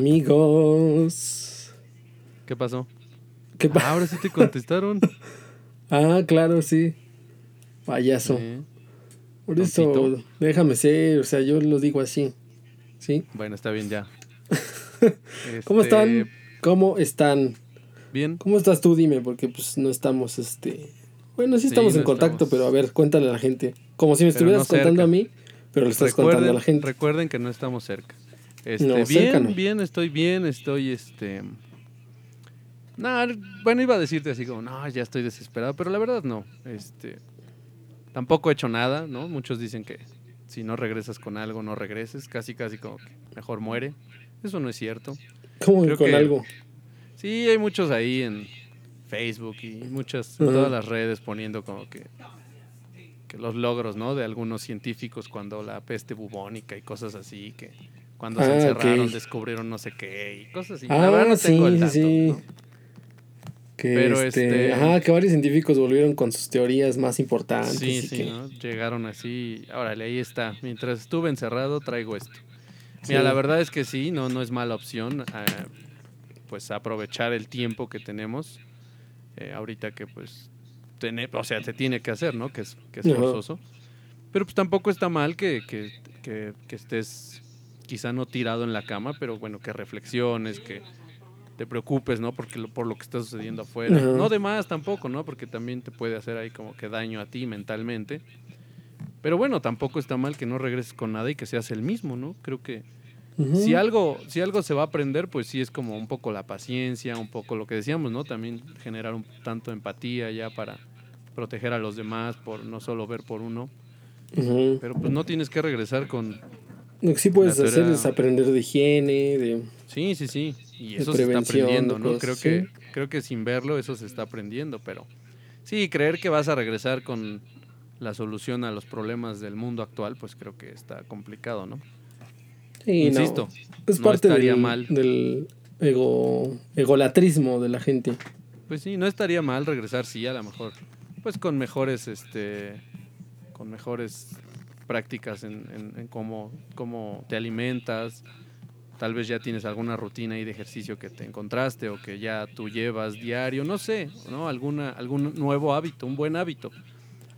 Amigos. ¿Qué pasó? ¿Qué pa- Ah, ahora sí te contestaron. ah, claro, sí. Payaso. Por eso, déjame ser, o sea, yo lo digo así. ¿Sí? Bueno, está bien ya. ¿Cómo Este, están? ¿Cómo están? Bien. ¿Cómo estás tú? Dime, porque pues no estamos, este... Bueno, sí Sí, estamos no en contacto, estamos. pero a ver, cuéntale a la gente. Como si me Pero no estuvieras contando a mí, pero le estás contando a la gente. recuerden que no estamos cerca. Este, No, bien, bien, estoy bien, estoy este. No, bueno, iba a decirte así como, no, ya estoy desesperado, pero la verdad no. Este, tampoco he hecho nada, ¿no? Muchos dicen que si no regresas con algo, no regreses, casi, casi como que mejor muere. Eso no es cierto. ¿Cómo creo con que- algo? Sí, hay muchos ahí en Facebook y muchas, en todas las redes poniendo como que, que los logros, ¿no? De algunos científicos cuando la peste bubónica y cosas así, que cuando se Ah, encerraron descubrieron no sé qué y cosas así. Ah, la verdad no sí, tengo el sí, dato, sí. ¿no? Que, Pero, este, este- Ajá, que varios científicos volvieron con sus teorías más importantes. Sí, sí, que- ¿no? Llegaron así, órale, ahí está. Mientras estuve encerrado, traigo esto. Mira, Sí. la verdad es que sí, no, no es mala opción, eh, pues aprovechar el tiempo que tenemos, eh, ahorita que pues, tener, o sea, se tiene que hacer, ¿no? Que es, que es forzoso. Pero pues tampoco está mal que, que, que, que estés quizá no tirado en la cama, pero bueno, que reflexiones, que te preocupes, ¿no? Porque lo- por lo que está sucediendo afuera. No de más tampoco, ¿no? Porque también te puede hacer ahí como que daño a ti mentalmente. Pero bueno, tampoco está mal que no regreses con nada y que seas el mismo, ¿no? Creo que si algo, si algo se va a aprender, pues sí es como un poco la paciencia, un poco lo que decíamos, ¿no? También generar un tanto empatía ya para proteger a los demás, por no solo ver por uno. Pero pues no tienes que regresar con... Lo que sí puedes hacer es aprender de higiene, de... Sí, sí, sí. Y eso se está aprendiendo, ¿no? Creo sí. que, creo que sin verlo eso se está aprendiendo, pero... Sí, creer que vas a regresar con la solución a los problemas del mundo actual, pues creo que está complicado, ¿no? Sí, no. Insisto, Es no parte estaría del, mal. del ego, egolatrismo de la gente. Pues sí, no estaría mal regresar, sí, a lo mejor, pues con mejores, este, con mejores prácticas en, en- en cómo, cómo te alimentas. Tal vez ya tienes alguna rutina ahí de ejercicio que te encontraste o que ya tú llevas diario, no sé, ¿no? Alguna, algún nuevo hábito, un buen hábito.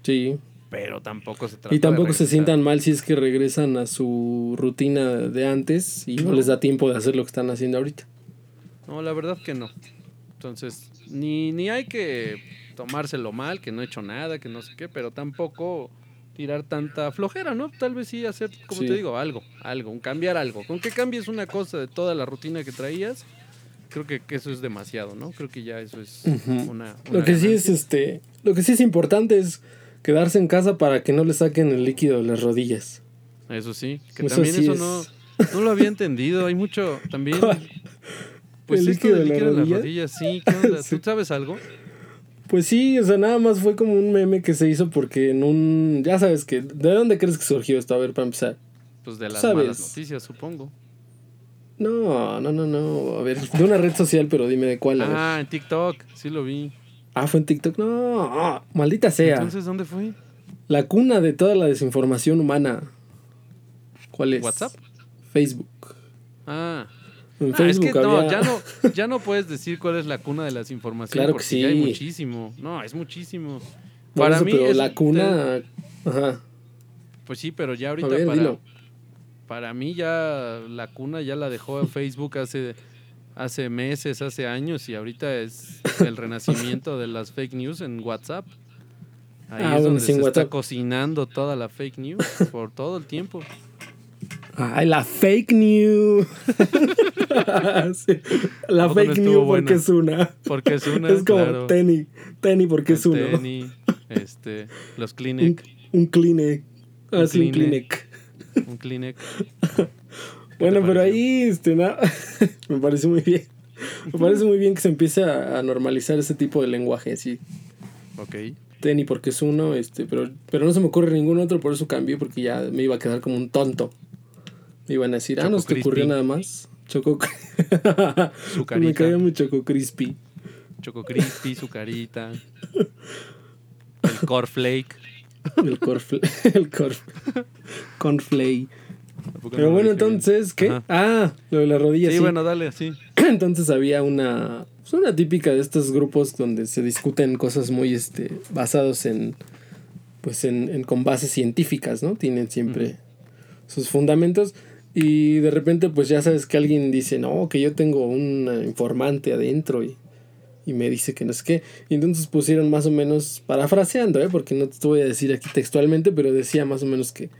Sí. Pero tampoco se trata Y de tampoco se sientan mal si es que regresan a su rutina de antes y no, No. les da tiempo de hacer lo que están haciendo ahorita. No, la verdad que no. Entonces, ni, ni hay que tomárselo mal, que no he hecho nada, que no sé qué, pero tampoco tirar tanta flojera, ¿no? Tal vez sí hacer, como Sí. te digo, algo, algo, un cambiar algo. Con que cambies una cosa de toda la rutina que traías, creo que, que eso es demasiado, ¿no? Creo que ya eso es una, Lo que sí es este, lo que sí es importante es quedarse en casa para que no le saquen el líquido de las rodillas. Eso sí, que Eso también sí eso es- no, no lo había entendido. Hay mucho también. ¿Cuál? Pues ¿El esto líquido de la en las rodilla? rodillas, sí, ¿qué onda? Sí. ¿Tú sabes algo? Pues sí, o sea, nada más fue como un meme que se hizo porque en un, ya sabes que, ¿de dónde crees que surgió esto? A ver, para empezar. Pues de las ¿Sabes? malas noticias, supongo. No, no, no, no, a ver, de una red social, pero dime de cuál. Ah, en TikTok, sí lo vi. Ah, fue en TikTok. No, maldita sea. Entonces, ¿dónde fue? La cuna de toda la desinformación humana. ¿Cuál es? ¿WhatsApp? Facebook. Ah, En Ah, es que no, ya no, ya no puedes decir cuál es la cuna de las informaciones. Claro que porque ya hay sí. muchísimo. No, es muchísimo. Por Para eso, mí pero es- la cuna. Ajá. Pues sí, pero ya ahorita ver, para, dilo. para mí ya la cuna ya la dejó Facebook hace, hace meses, hace años y ahorita es el renacimiento de las fake news en WhatsApp. Ahí Ah, es donde sí, se está cocinando toda la fake news por todo el tiempo. Ay, la fake news. Sí, La fake news porque es una. Porque es una, es como claro, Tenny. Tenny porque es uno. Tenny, este, los Kleenex, un Kleenex. Ah, Un sí, un Kleenex. Kleenex. un Kleenex. Bueno, pero ahí este, na- me parece muy bien. Me parece muy bien que se empiece a, a normalizar ese tipo de lenguaje, así. Ok. Tenny porque es uno, este, pero, pero no se me ocurre ningún otro, por eso cambié, porque ya me iba a quedar como un tonto. Iban a decir, ah, Choco no se te ocurrió nada más. Choco. Me caía muy Choco Crispy. Choco Crispy, su carita. El cornflake. El corfle. El. Cornflake. Pero bueno, entonces, ¿qué? Ah, lo de la rodilla. Sí, bueno, dale, sí. entonces había una, pues, una típica de estos grupos donde se discuten cosas muy este, basados en, pues en, en con bases científicas, ¿no? Tienen siempre sus fundamentos. Y de repente, pues ya sabes que alguien dice, no, que yo tengo un informante adentro y, y me dice que no es qué. Y entonces pusieron más o menos, parafraseando, ¿eh? porque no te voy a decir aquí textualmente, pero decía más o menos que,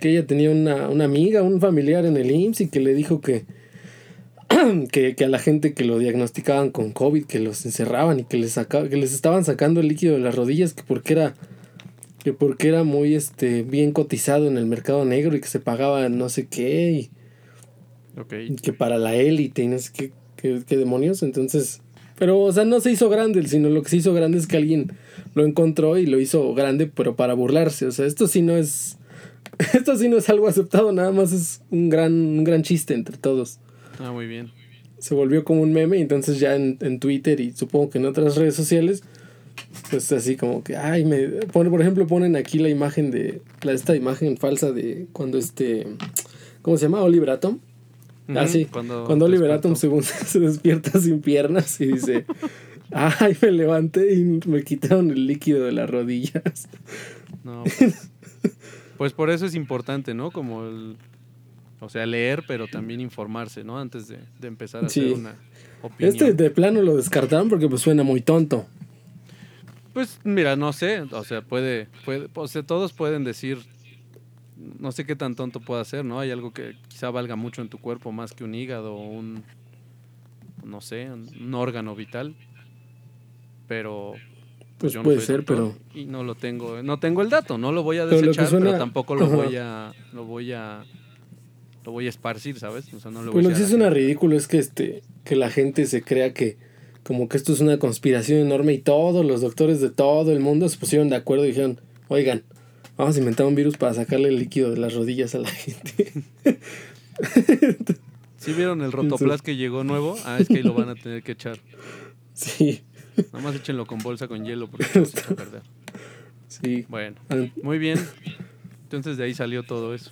que ella tenía una, una amiga, un familiar en el IMSS y que le dijo que, que, que, a la gente que lo diagnosticaban con COVID, que los encerraban y que les, saca, que les estaban sacando el líquido de las rodillas, que porque era que porque era muy este bien cotizado en el mercado negro y que se pagaba no sé qué y, que para la élite y no sé qué, qué, demonios. Entonces pero o sea no se hizo grande sino lo que se hizo grande es que alguien lo encontró y lo hizo grande pero para burlarse. O sea esto sí no es esto sí no es algo aceptado nada más es un gran un gran chiste entre todos. Ah muy bien. Se volvió como un meme entonces ya en, en Twitter y supongo que en otras redes sociales pues así como que, ay, me pone, por ejemplo, ponen aquí la imagen de, la, esta imagen falsa de cuando este, ¿cómo se llama? Oliver Atom. ah, sí, cuando, cuando Oliver Atom se despierta sin piernas y dice, ay, me levanté y me quitaron el líquido de las rodillas. No, pues, pues por eso es importante, ¿no? Como el, o sea, leer, pero también informarse, ¿no? Antes de, de empezar a hacer una opinión. Este de plano lo descartaron porque pues suena muy tonto. Pues mira, no sé, o sea, puede, puede, o sea, todos pueden decir, no sé qué tan tonto pueda ser, ¿no? Hay algo que quizá valga mucho en tu cuerpo más que un hígado o un, no sé, un, órgano vital, pero pues, puede ser, pero y no lo tengo, no tengo el dato, no lo voy a desechar, pero, tampoco lo voy a, lo voy a, lo voy a esparcir, ¿sabes? O sea, no lo pues lo que sí suena ridículo es que este, que la gente se crea que como que esto es una conspiración enorme y todos los doctores de todo el mundo se pusieron de acuerdo y dijeron, oigan, vamos a inventar un virus para sacarle el líquido de las rodillas a la gente. ¿Sí vieron el rotoplas que llegó nuevo? Ah, es que ahí lo van a tener que echar. Sí. Nada más échenlo con bolsa con hielo porque no se echa a perder. Sí. Bueno, ah. muy bien. Entonces de ahí salió todo eso.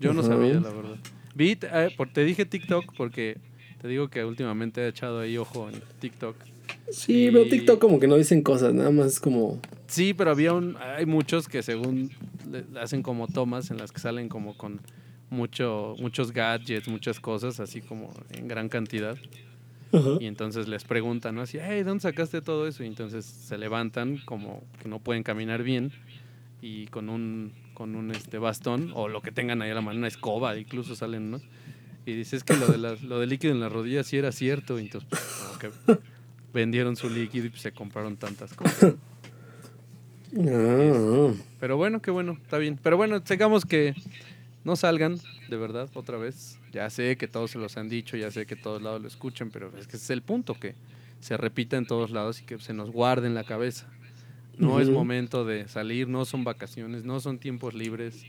Yo no sabía, la verdad. Vi, eh, te dije TikTok porque te digo que últimamente he echado ahí ojo en TikTok. Sí, pero TikTok como que no dicen cosas, nada más como... Sí, pero había un... Hay muchos que según hacen como tomas en las que salen como con mucho, muchos gadgets, muchas cosas, así como en gran cantidad. Y entonces les preguntan, ¿no? Así, hey, ¿dónde sacaste todo eso? Y entonces se levantan como que no pueden caminar bien y con un, con un este, bastón o lo que tengan ahí a la mano, una escoba, incluso salen, ¿no? Y dices que lo, de lo del líquido en la rodilla sí era cierto. Y entonces, pues, como que vendieron su líquido y pues, se compraron tantas cosas. Ah. Pero bueno, qué bueno, está bien. Pero bueno, sigamos que no salgan, de verdad, otra vez. Ya sé que todos se los han dicho, ya sé que todos lados lo escuchan, pero es que ese es el punto, que se repita en todos lados y que se nos guarde en la cabeza. No es momento de salir, no son vacaciones, no son tiempos libres.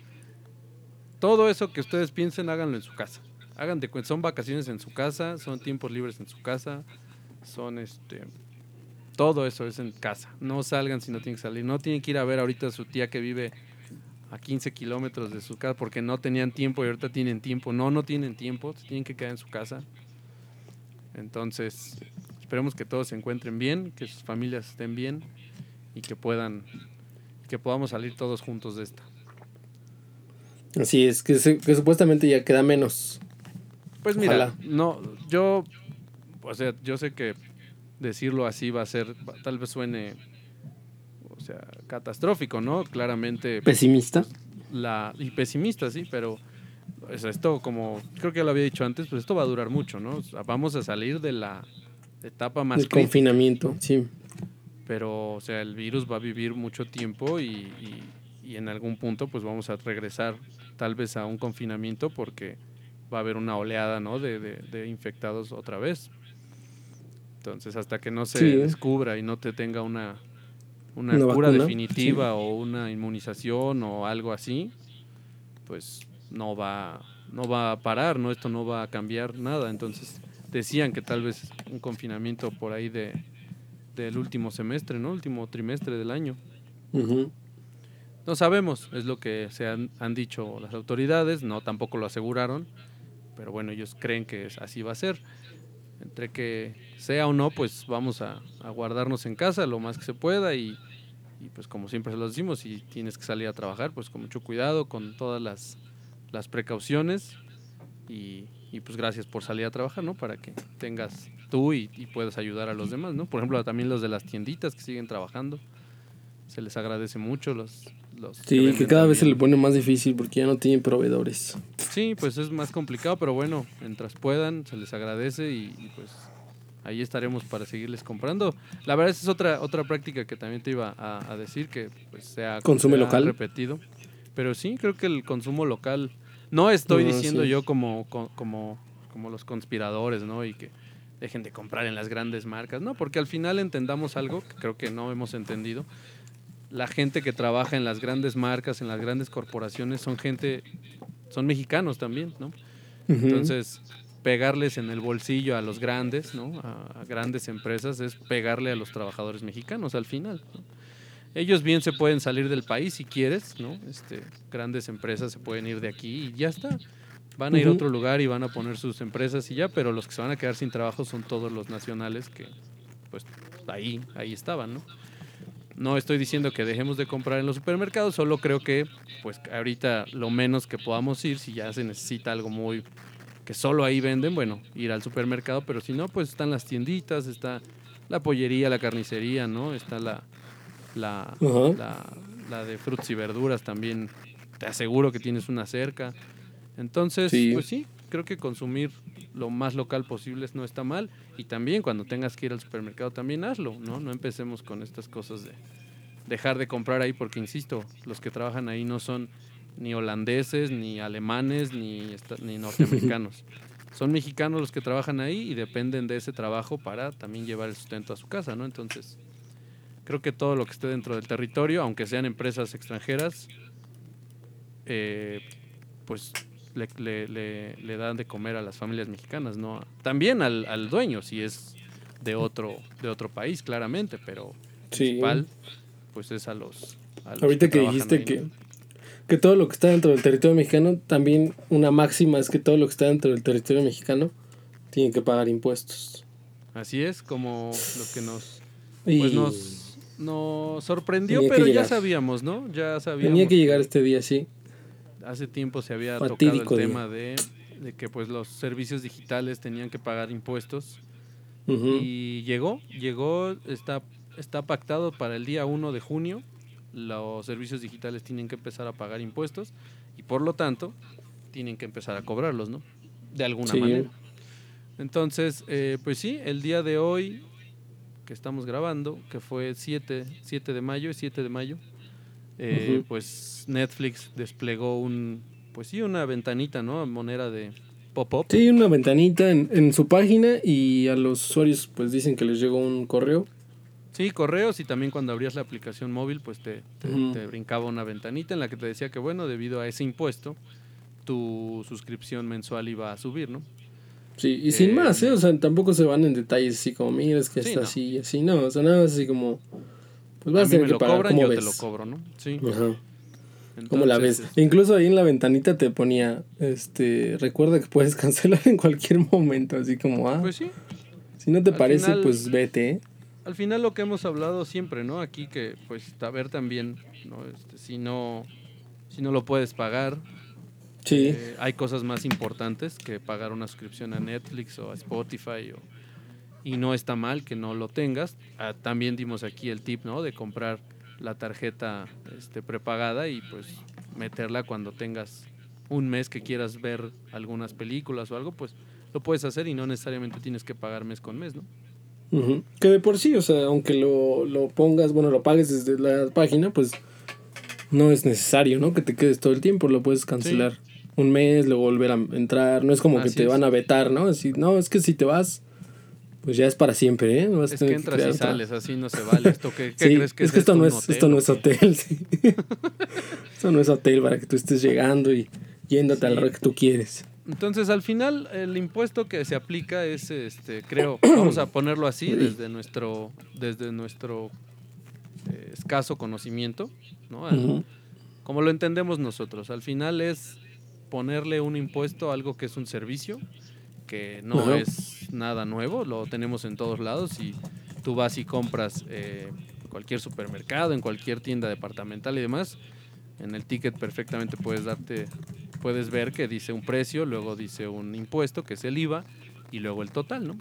Todo eso que ustedes piensen, háganlo en su casa hagan de cuenta, son vacaciones en su casa, son tiempos libres en su casa, son este todo eso es en casa. No salgan si no tienen que salir. No tienen que ir a ver ahorita a su tía que vive a 15 kilómetros de su casa porque no tenían tiempo y ahorita tienen tiempo. No, no tienen tiempo, tienen que quedar en su casa. Entonces, esperemos que todos se encuentren bien, que sus familias estén bien y que puedan, que podamos salir todos juntos de esta. Así es, que, que supuestamente ya queda menos. Pues mira, no, yo, o sea, yo sé que decirlo así va a ser, tal vez suene, o sea, catastrófico, ¿no? Claramente. Pesimista. Pues, la, y pesimista, sí, pero esto, como creo que ya lo había dicho antes, pues esto va a durar mucho, ¿no? vamos a salir de la etapa más. El confinamiento, sí. Pero, o sea, el virus va a vivir mucho tiempo y, y en algún punto, pues vamos a regresar tal vez a un confinamiento porque va a haber una oleada ¿no? de, de, infectados otra vez. Entonces, hasta que no se descubra y no te tenga una, una, cura definitiva o una inmunización o algo así, pues no va, no va a parar, ¿no? Esto no va a cambiar nada. Entonces, decían que tal vez un confinamiento por ahí de, del último semestre, ¿no? Último trimestre del año. No sabemos, es lo que se han, han, dicho las autoridades, no tampoco lo aseguraron, pero bueno, ellos creen que así va a ser. Entre que sea o no, pues vamos a, guardarnos en casa lo más que se pueda y, pues como siempre se lo decimos, si tienes que salir a trabajar, pues con mucho cuidado, con todas las, las precauciones y, y, pues gracias por salir a trabajar, ¿no? Para que tengas tú y, y puedas ayudar a los demás, ¿no? Por ejemplo, también los de las tienditas que siguen trabajando se les agradece mucho los... los sí, que, que cada vez se le pone más difícil porque ya no tienen proveedores. Sí, pues es más complicado, pero bueno, mientras puedan, se les agradece y, y pues ahí estaremos para seguirles comprando. La verdad es otra otra práctica que también te iba a, a decir que pues sea consume sea local repetido. Pero sí, creo que el consumo local no estoy no, diciendo sí. yo como, como como los conspiradores, ¿no? Y que dejen de comprar en las grandes marcas, no, porque al final entendamos algo que creo que no hemos entendido la gente que trabaja en las grandes marcas, en las grandes corporaciones, son gente, son mexicanos también, ¿no? Uh -huh. Entonces, pegarles en el bolsillo a los grandes, ¿no? A, a, grandes empresas es pegarle a los trabajadores mexicanos al final. ¿no? Ellos bien se pueden salir del país si quieres, ¿no? Este, grandes empresas se pueden ir de aquí y ya está. Van a ir uh -huh. a otro lugar y van a poner sus empresas y ya, pero los que se van a quedar sin trabajo son todos los nacionales que, pues, ahí, ahí estaban, ¿no? No estoy diciendo que dejemos de comprar en los supermercados, solo creo que pues ahorita lo menos que podamos ir, si ya se necesita algo muy que solo ahí venden, bueno, ir al supermercado, pero si no, pues están las tienditas, está la pollería, la carnicería, ¿no? Está la la, uh -huh. la, la, de frutas y verduras también, te aseguro que tienes una cerca. Entonces, sí. pues sí, creo que consumir lo más local posible no está mal y también cuando tengas que ir al supermercado también hazlo, ¿no? No empecemos con estas cosas de dejar de comprar ahí porque insisto, los que trabajan ahí no son ni holandeses, ni alemanes, ni, ni norteamericanos. son mexicanos los que trabajan ahí y dependen de ese trabajo para también llevar el sustento a su casa, ¿no? Entonces, creo que todo lo que esté dentro del territorio, aunque sean empresas extranjeras, eh, pues le, le, le, le, dan de comer a las familias mexicanas, ¿no? También al, al, dueño, si es de otro, de otro país, claramente, pero sí. principal, pues es a los... A los Ahorita que, que dijiste ahí, que, ¿no? que todo lo que está dentro del territorio mexicano, también una máxima es que todo lo que está dentro del territorio mexicano tiene que pagar impuestos. Así es, como lo que nos... Pues y... nos, nos sorprendió, Tenía pero ya sabíamos, ¿no? Ya sabíamos. Tenía que llegar este día, sí hace tiempo se había Fatídico tocado el tema de, de, que pues los servicios digitales tenían que pagar impuestos uh -huh. y llegó, llegó, está, está pactado para el día 1 de junio, los servicios digitales tienen que empezar a pagar impuestos y por lo tanto tienen que empezar a cobrarlos, ¿no? De alguna sí. manera. Entonces, eh, pues sí, el día de hoy que estamos grabando, que fue 7, 7 de mayo, 7 de mayo, eh, uh -huh. pues Netflix desplegó un, pues sí, una ventanita, ¿no? A manera de pop-up. Sí, una ventanita en, en, su página y a los usuarios pues dicen que les llegó un correo. Sí, correos y también cuando abrías la aplicación móvil pues te, te, uh -huh. te brincaba una ventanita en la que te decía que bueno, debido a ese impuesto, tu suscripción mensual iba a subir, ¿no? Sí, y eh, sin más, ¿eh? O sea, tampoco se van en detalles así como, mira, es que sí, está no. así así, no, o sea, nada más así como pues vas a, a tener que pagar. Cobran, yo ves? te lo cobro, ¿no? Sí. Ajá. Entonces, ¿Cómo la ves? Incluso ahí en la ventanita te ponía, este, recuerda que puedes cancelar en cualquier momento, así como, ah. Pues sí. Si no te al parece, final, pues vete. ¿eh? Al final lo que hemos hablado siempre, ¿no? Aquí que, pues, a ver también, ¿no? Este, si no, si no lo puedes pagar. Sí. Eh, hay cosas más importantes que pagar una suscripción a Netflix o a Spotify o y no está mal que no lo tengas. Ah, también dimos aquí el tip, ¿no? De comprar la tarjeta este, prepagada y pues meterla cuando tengas un mes que quieras ver algunas películas o algo, pues lo puedes hacer y no necesariamente tienes que pagar mes con mes, ¿no? Uh -huh. Que de por sí, o sea, aunque lo, lo pongas, bueno, lo pagues desde la página, pues no es necesario, ¿no? Que te quedes todo el tiempo, lo puedes cancelar sí. un mes, luego volver a entrar, no es como Así que te es. van a vetar, ¿no? Así, no, es que si te vas pues ya es para siempre, ¿eh? No vas es a que entras que y sales, así no se vale. ¿Esto qué, qué sí, crees que es? Es que esto, no es, esto no es hotel, sí. esto no es hotel para que tú estés llegando y yéndote sí. a la hora que tú quieres. Entonces, al final, el impuesto que se aplica es, este, creo, vamos a ponerlo así, desde nuestro, desde nuestro eh, escaso conocimiento, ¿no? Al, uh -huh. como lo entendemos nosotros. Al final es ponerle un impuesto a algo que es un servicio, que no es nada nuevo, lo tenemos en todos lados y tú vas y compras eh, en cualquier supermercado, en cualquier tienda departamental y demás, en el ticket perfectamente puedes darte, puedes ver que dice un precio, luego dice un impuesto, que es el IVA, y luego el total, ¿no?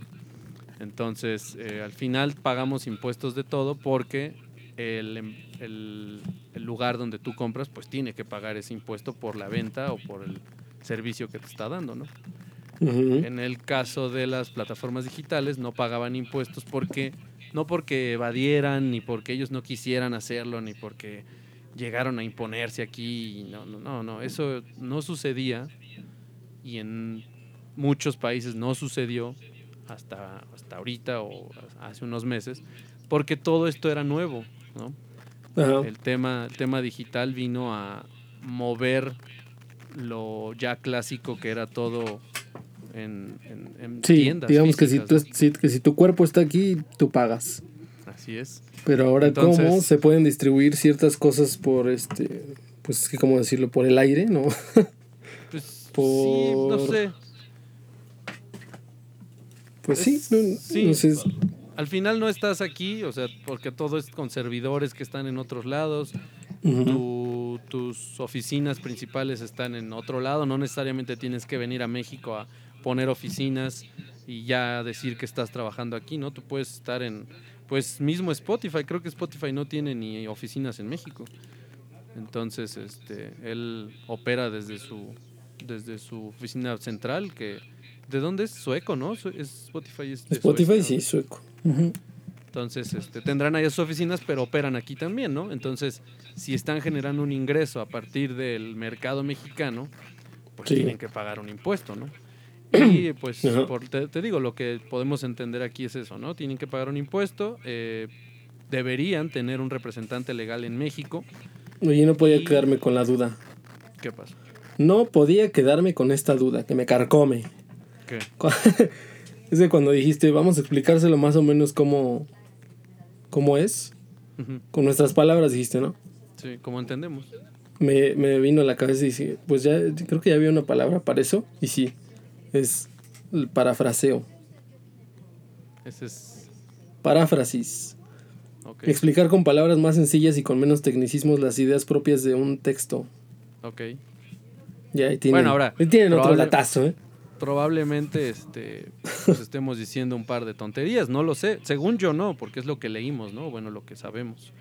Entonces, eh, al final pagamos impuestos de todo porque el, el, lugar donde tú compras, pues tiene que pagar ese impuesto por la venta o por el servicio que te está dando, ¿no? En el caso de las plataformas digitales no pagaban impuestos porque no porque evadieran ni porque ellos no quisieran hacerlo ni porque llegaron a imponerse aquí, no, no, no, no, eso no sucedía y en muchos países no sucedió hasta, hasta ahorita o hace unos meses, porque todo esto era nuevo, ¿no? El, tema, el tema digital vino a mover lo ya clásico que era todo en, en, sí, Digamos que, si tu, que si tu cuerpo está aquí, tú pagas. Así es. Pero ahora, ¿cómo se pueden distribuir ciertas cosas por este. Pues, ¿cómo decirlo? Por el aire, ¿no? pues, sí, no sé. Pues sí, no, sé. Al final no estás aquí, o sea, porque todo es con servidores que están en otros lados. tus oficinas principales están en otro lado. No necesariamente tienes que venir a México a poner oficinas y ya decir que estás trabajando aquí, ¿no? Tú puedes estar en, pues mismo Spotify. Creo que Spotify no tiene ni oficinas en México. Entonces, este, él opera desde su, desde su oficina central que ¿De dónde es? Sueco, ¿no? Es Spotify es Spotify sí, sueco. Entonces, este, tendrán ahí sus oficinas, pero operan aquí también, ¿no? Entonces, si están generando un ingreso a partir del mercado mexicano, pues tienen que pagar un impuesto, ¿no? Y pues, te, digo, lo que podemos entender aquí es eso, ¿no? Tienen que pagar un impuesto, eh, deberían tener un representante legal en México. Oye, no podía quedarme con la duda. ¿Qué pasa? No podía quedarme con esta duda, que me carcome. es de cuando dijiste, vamos a explicárselo más o menos cómo, cómo es. Con nuestras palabras dijiste, ¿no? Sí, como entendemos. Me, me vino a la cabeza y dije, pues ya creo que ya había una palabra para eso. Y sí, es el parafraseo. Ese es. Paráfrasis. Explicar con palabras más sencillas y con menos tecnicismos las ideas propias de un texto. Ok. Ya, ahí tienen, bueno, ahora, tienen otro latazo, ¿eh? probablemente este, pues estemos diciendo un par de tonterías, no lo sé. Según yo no, porque es lo que leímos, ¿no? Bueno, lo que sabemos.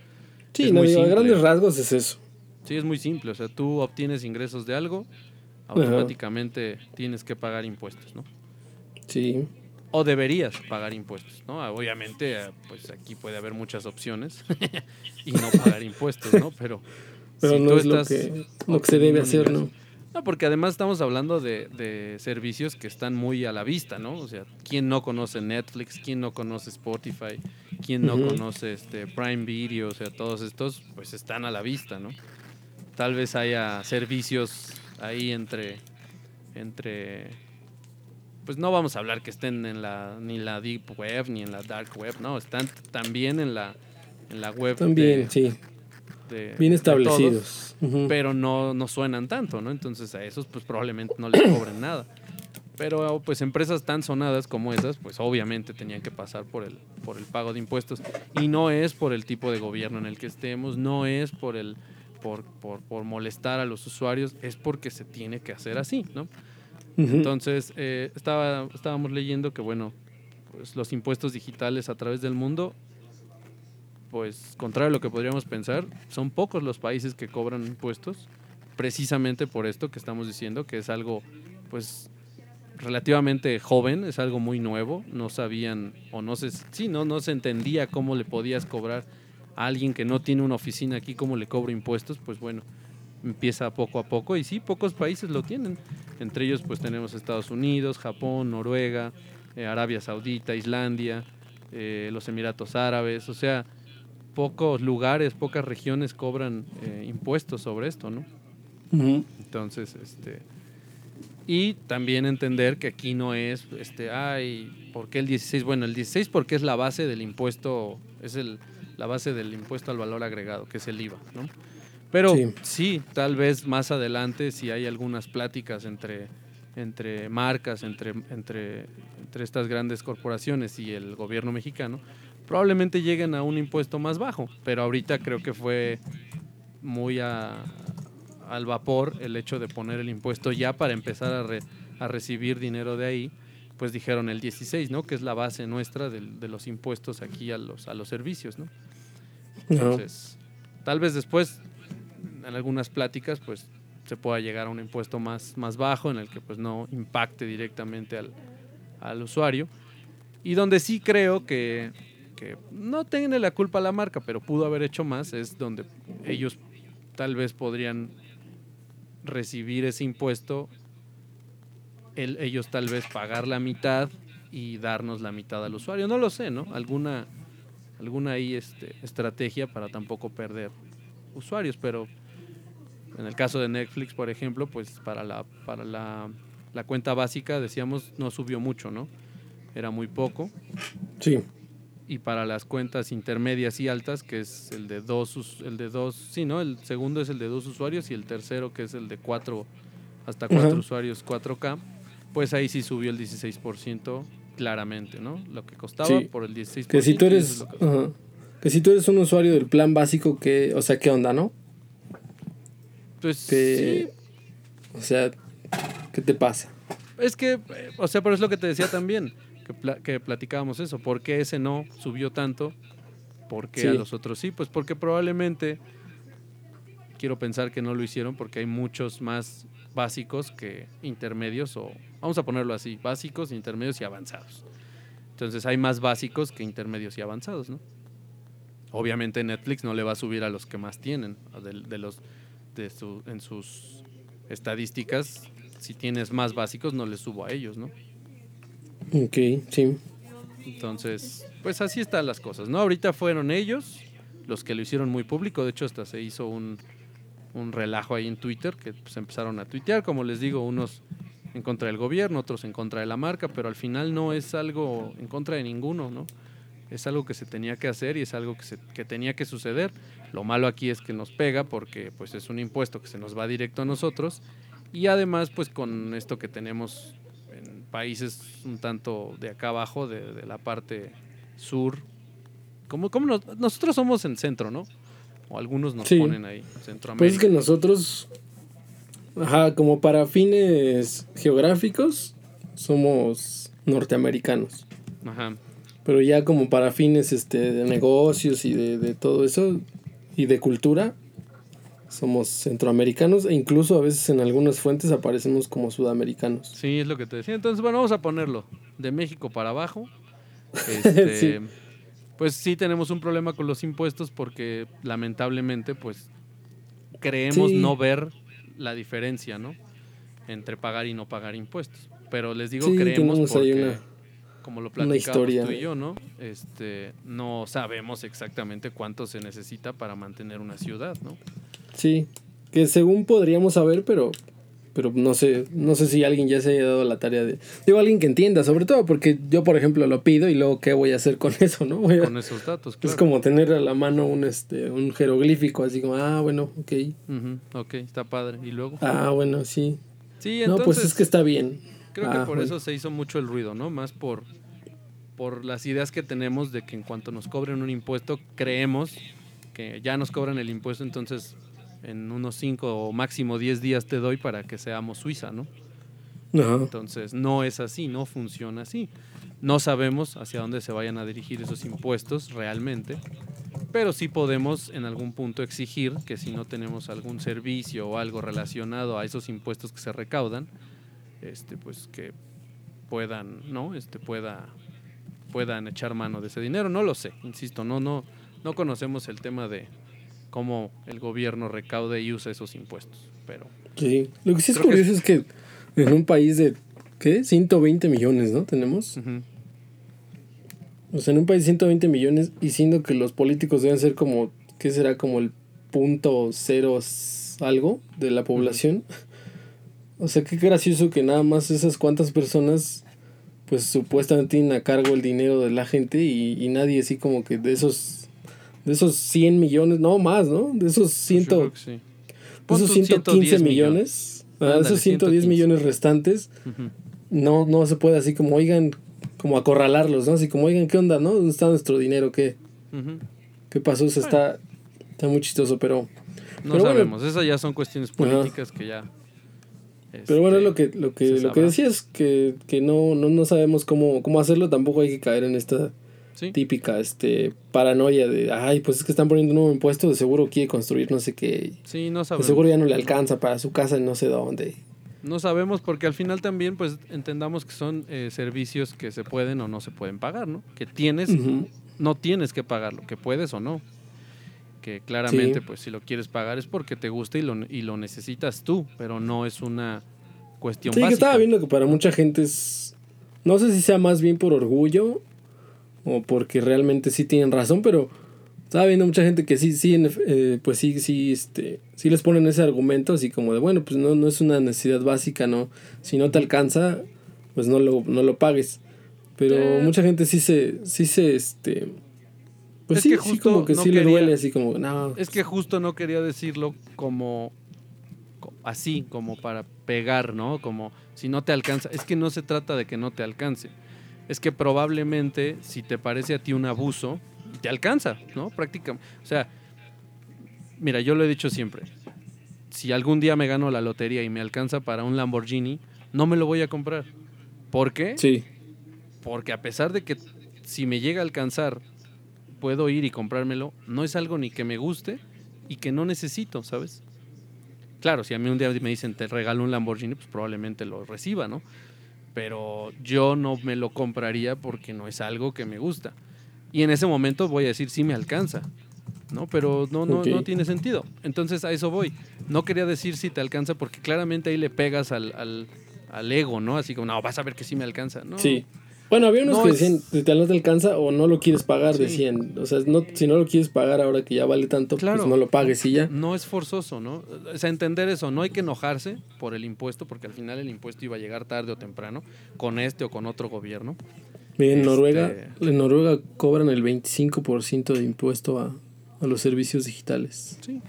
Sí, no, a grandes rasgos es eso. Sí, es muy simple. O sea, tú obtienes ingresos de algo, automáticamente tienes que pagar impuestos, ¿no? Sí. O deberías pagar impuestos, ¿no? Obviamente, pues aquí puede haber muchas opciones y no pagar impuestos, ¿no? Pero, Pero no es lo que, lo que se debe hacer, ¿no? No, porque además estamos hablando de, servicios que están muy a la vista, ¿no? O sea, ¿quién no conoce Netflix? ¿Quién no conoce Spotify? ¿Quién no conoce este Prime Video? O sea, todos estos pues están a la vista, ¿no? Tal vez haya servicios ahí entre entre pues no vamos a hablar que estén en la ni la deep web ni en la dark web, no, están también en la en la web También, sí bien establecidos. Pero no, no suenan tanto, ¿no? Entonces a esos pues probablemente no les cobren nada. Pero pues empresas tan sonadas como esas, pues obviamente tenían que pasar por el, por el pago de impuestos. Y no es por el tipo de gobierno en el que estemos, no es por el por, por, molestar a los usuarios, es porque se tiene que hacer así, ¿no? Entonces, eh, estaba, estábamos leyendo que, bueno, pues los impuestos digitales a través del mundo pues contrario a lo que podríamos pensar, son pocos los países que cobran impuestos, precisamente por esto que estamos diciendo, que es algo pues relativamente joven, es algo muy nuevo, no sabían o no se sí, no no se entendía cómo le podías cobrar a alguien que no tiene una oficina aquí cómo le cobro impuestos, pues bueno, empieza poco a poco y sí, pocos países lo tienen. Entre ellos pues tenemos Estados Unidos, Japón, Noruega, eh, Arabia Saudita, Islandia, eh, los Emiratos Árabes, o sea, pocos lugares, pocas regiones cobran eh, impuestos sobre esto, ¿no? Entonces, este... Y también entender que aquí no es, este, ay, ¿por qué el 16? Bueno, el 16 porque es la base del impuesto, es el, la base del impuesto al valor agregado, que es el IVA, ¿no? Pero sí. tal vez más adelante, si hay algunas pláticas entre, entre marcas, entre, entre, entre estas grandes corporaciones y el gobierno mexicano, probablemente lleguen a un impuesto más bajo. Pero ahorita creo que fue muy al vapor el hecho de poner el impuesto ya para empezar a, a recibir dinero de ahí pues dijeron el 16, ¿no? Que es la base nuestra de, de los impuestos aquí a los, a los servicios, ¿no? Entonces, tal vez después, en algunas pláticas, pues se pueda llegar a un impuesto más, más bajo en el que pues no impacte directamente al, al usuario. Y donde sí creo que, que no tiene la culpa la marca, pero pudo haber hecho más, es donde ellos tal vez podrían recibir ese impuesto ellos tal vez pagar la mitad y darnos la mitad al usuario. No lo sé, ¿no? Alguna, alguna ahí este, estrategia para tampoco perder usuarios, pero en el caso de Netflix, por ejemplo, pues para la, para la, la cuenta básica, decíamos, no subió mucho, ¿no? Era muy poco. Sí. Y para las cuentas intermedias y altas, que es el de dos, el de dos, sí, ¿no? El segundo es el de dos usuarios y el tercero que es el de cuatro, hasta cuatro usuarios 4K pues ahí sí subió el 16% claramente, ¿no? Lo que costaba por el 16%. Que si tú eres, que si tú eres un usuario del plan básico, que, o sea, ¿qué onda, no? Pues sí. O sea, ¿qué te pasa? Es que, o sea, pero es lo que te decía también, que, que platicábamos eso. ¿Por qué ese no subió tanto? ¿Por qué a los otros sí? Pues porque probablemente, quiero pensar que no lo hicieron porque hay muchos más básicos que intermedios o vamos a ponerlo así, básicos, intermedios y avanzados. Entonces hay más básicos que intermedios y avanzados, ¿no? Obviamente Netflix no le va a subir a los que más tienen, de, los de su, en sus estadísticas, si tienes más básicos no le subo a ellos, ¿no? Ok, sí. Entonces, pues así están las cosas, ¿no? Ahorita fueron ellos los que lo hicieron muy público, de hecho hasta se hizo un, un relajo ahí en Twitter, que pues empezaron a tuitear, como les digo, unos en contra del gobierno, otros en contra de la marca, pero al final no es algo en contra de ninguno, ¿no? Es algo que se tenía que hacer y es algo que, se, que tenía que suceder. Lo malo aquí es que nos pega porque pues es un impuesto que se nos va directo a nosotros y además pues con esto que tenemos en países un tanto de acá abajo, de, la parte sur, como, como nosotros somos en centro, ¿no? O algunos nos ponen ahí, Centroamérica. Pues es que nosotros, ajá, como para fines geográficos, somos norteamericanos. Ajá. Pero ya como para fines este, de negocios y de, todo eso, y de cultura, somos centroamericanos e incluso a veces en algunas fuentes aparecemos como sudamericanos. Sí, es lo que te decía. Entonces, bueno, vamos a ponerlo de México para abajo. Este, sí pues sí tenemos un problema con los impuestos porque lamentablemente pues creemos no ver la diferencia, ¿no? Entre pagar y no pagar impuestos. Pero les digo creemos porque como lo platicamos tú y yo, ¿no? Este, no sabemos exactamente cuánto se necesita para mantener una ciudad, ¿no? Sí, que según podríamos saber, pero pero no sé, no sé si alguien ya se haya dado la tarea de, digo, alguien que entienda, sobre todo porque yo, por ejemplo, lo pido y luego, ¿qué voy a hacer con eso, no? con esos datos, Es como tener a la mano un, este, un jeroglífico, así como, ah, bueno, ok. ok, está padre. ¿Y luego? Ah, bueno, sí. Sí, entonces... No, pues es que está bien. Creo que ah, por eso se hizo mucho el ruido, ¿no? Más por, por las ideas que tenemos de que en cuanto nos cobren un impuesto, creemos que ya nos cobran el impuesto, entonces en unos 5 o máximo 10 días te doy para que seamos Suiza, ¿no? Entonces, no es así, no funciona así. No sabemos hacia dónde se vayan a dirigir esos impuestos realmente, pero sí podemos en algún punto exigir que si no tenemos algún servicio o algo relacionado a esos impuestos que se recaudan, este, pues que puedan, ¿no? Este, pueda, puedan echar mano de ese dinero. No lo sé, insisto, no, no, no conocemos el tema de, cómo el gobierno recaude y usa esos impuestos. Pero sí, lo que sí es curioso es que en un país de, ¿qué? 120 millones, ¿no? Tenemos. O sea, en un país de 120 millones y siendo que los políticos deben ser como, ¿qué será? Como el punto cero algo de la población. O sea, qué gracioso que nada más esas cuantas personas pues supuestamente tienen a cargo el dinero de la gente y, y nadie así como que de esos de esos 100 millones, no más, ¿no? De esos 100, Yo creo que sí. de esos tus 115 110 millones, ah, Ándale, esos 110 115. millones restantes, Ujú. no, no se puede así como, oigan, como acorralarlos, ¿no? Así como, oigan, ¿qué onda, no? ¿Dónde está nuestro dinero? ¿Qué, Ujú. qué pasó? O sea, está, está muy chistoso, pero... No Pero bueno. sabemos, esas ya son cuestiones políticas que ya. Pero bueno, este, lo que, lo que, lo que decía es que, que no, no, no sabemos cómo, cómo hacerlo, tampoco hay que caer en esta Sí, típica este, paranoia de, ay, pues es que están poniendo un nuevo impuesto, de seguro quiere construir no sé qué, sí, no de sabemos. seguro ya no le alcanza para su casa en no sé dónde. No sabemos porque al final también pues entendamos que son eh, servicios que se pueden o no se pueden pagar, ¿no? Que tienes, no tienes que pagarlo, que puedes o no. Que claramente Sí. pues si lo quieres pagar es porque te gusta y lo, y lo necesitas tú, pero no es una cuestión Sí, que básica. estaba viendo que para mucha gente es, no sé si sea más bien por orgullo o porque realmente sí tienen razón, pero estaba viendo mucha gente que sí, sí, eh, pues sí, sí, este, sí les ponen ese argumento así como de, bueno, pues no, no es una necesidad básica, ¿no? Si no te alcanza, pues no lo, no lo pagues. Pero Eh. mucha gente sí se, sí se, este, pues Es sí, que sí justo como que no sí le duele así como, no. Es que justo no quería decirlo como co- así, como para pegar, ¿no? Como si no te alcanza. Es que no se trata de que no te alcance. Es que probablemente si te parece a ti un abuso, te alcanza, ¿no? Prácticamente. O sea, mira, yo lo he dicho siempre. Si algún día me gano la lotería y me alcanza para un Lamborghini, no me lo voy a comprar. ¿Por qué? Sí, Porque a pesar de que si me llega a alcanzar, puedo ir y comprármelo, no es algo ni que me guste y que no necesito, ¿sabes? Claro, si a mí un día me dicen te regalo un Lamborghini, pues probablemente lo reciba, ¿no? Pero yo no me lo compraría porque no es algo que me gusta. Y en ese momento voy a decir, sí me alcanza, ¿no? Pero no, no, no tiene sentido. Entonces a eso voy. No quería decir si te alcanza porque claramente ahí le pegas al, al, al ego, ¿no? Así como, no, vas a ver que sí me alcanza, ¿no? sí. Bueno, había unos No, que es- decían, si te no te alcanza o no lo quieres pagar, Sí. decían. O sea, no, si no lo quieres pagar ahora que ya vale tanto, Claro. pues no lo pagues y ya. No es forzoso, ¿no? O sea, entender eso, no hay que enojarse por el impuesto, porque al final el impuesto iba a llegar tarde o temprano, con este o con otro gobierno. Este- Noruega, en Noruega cobran el 25% de impuesto a, a los servicios digitales. Sí.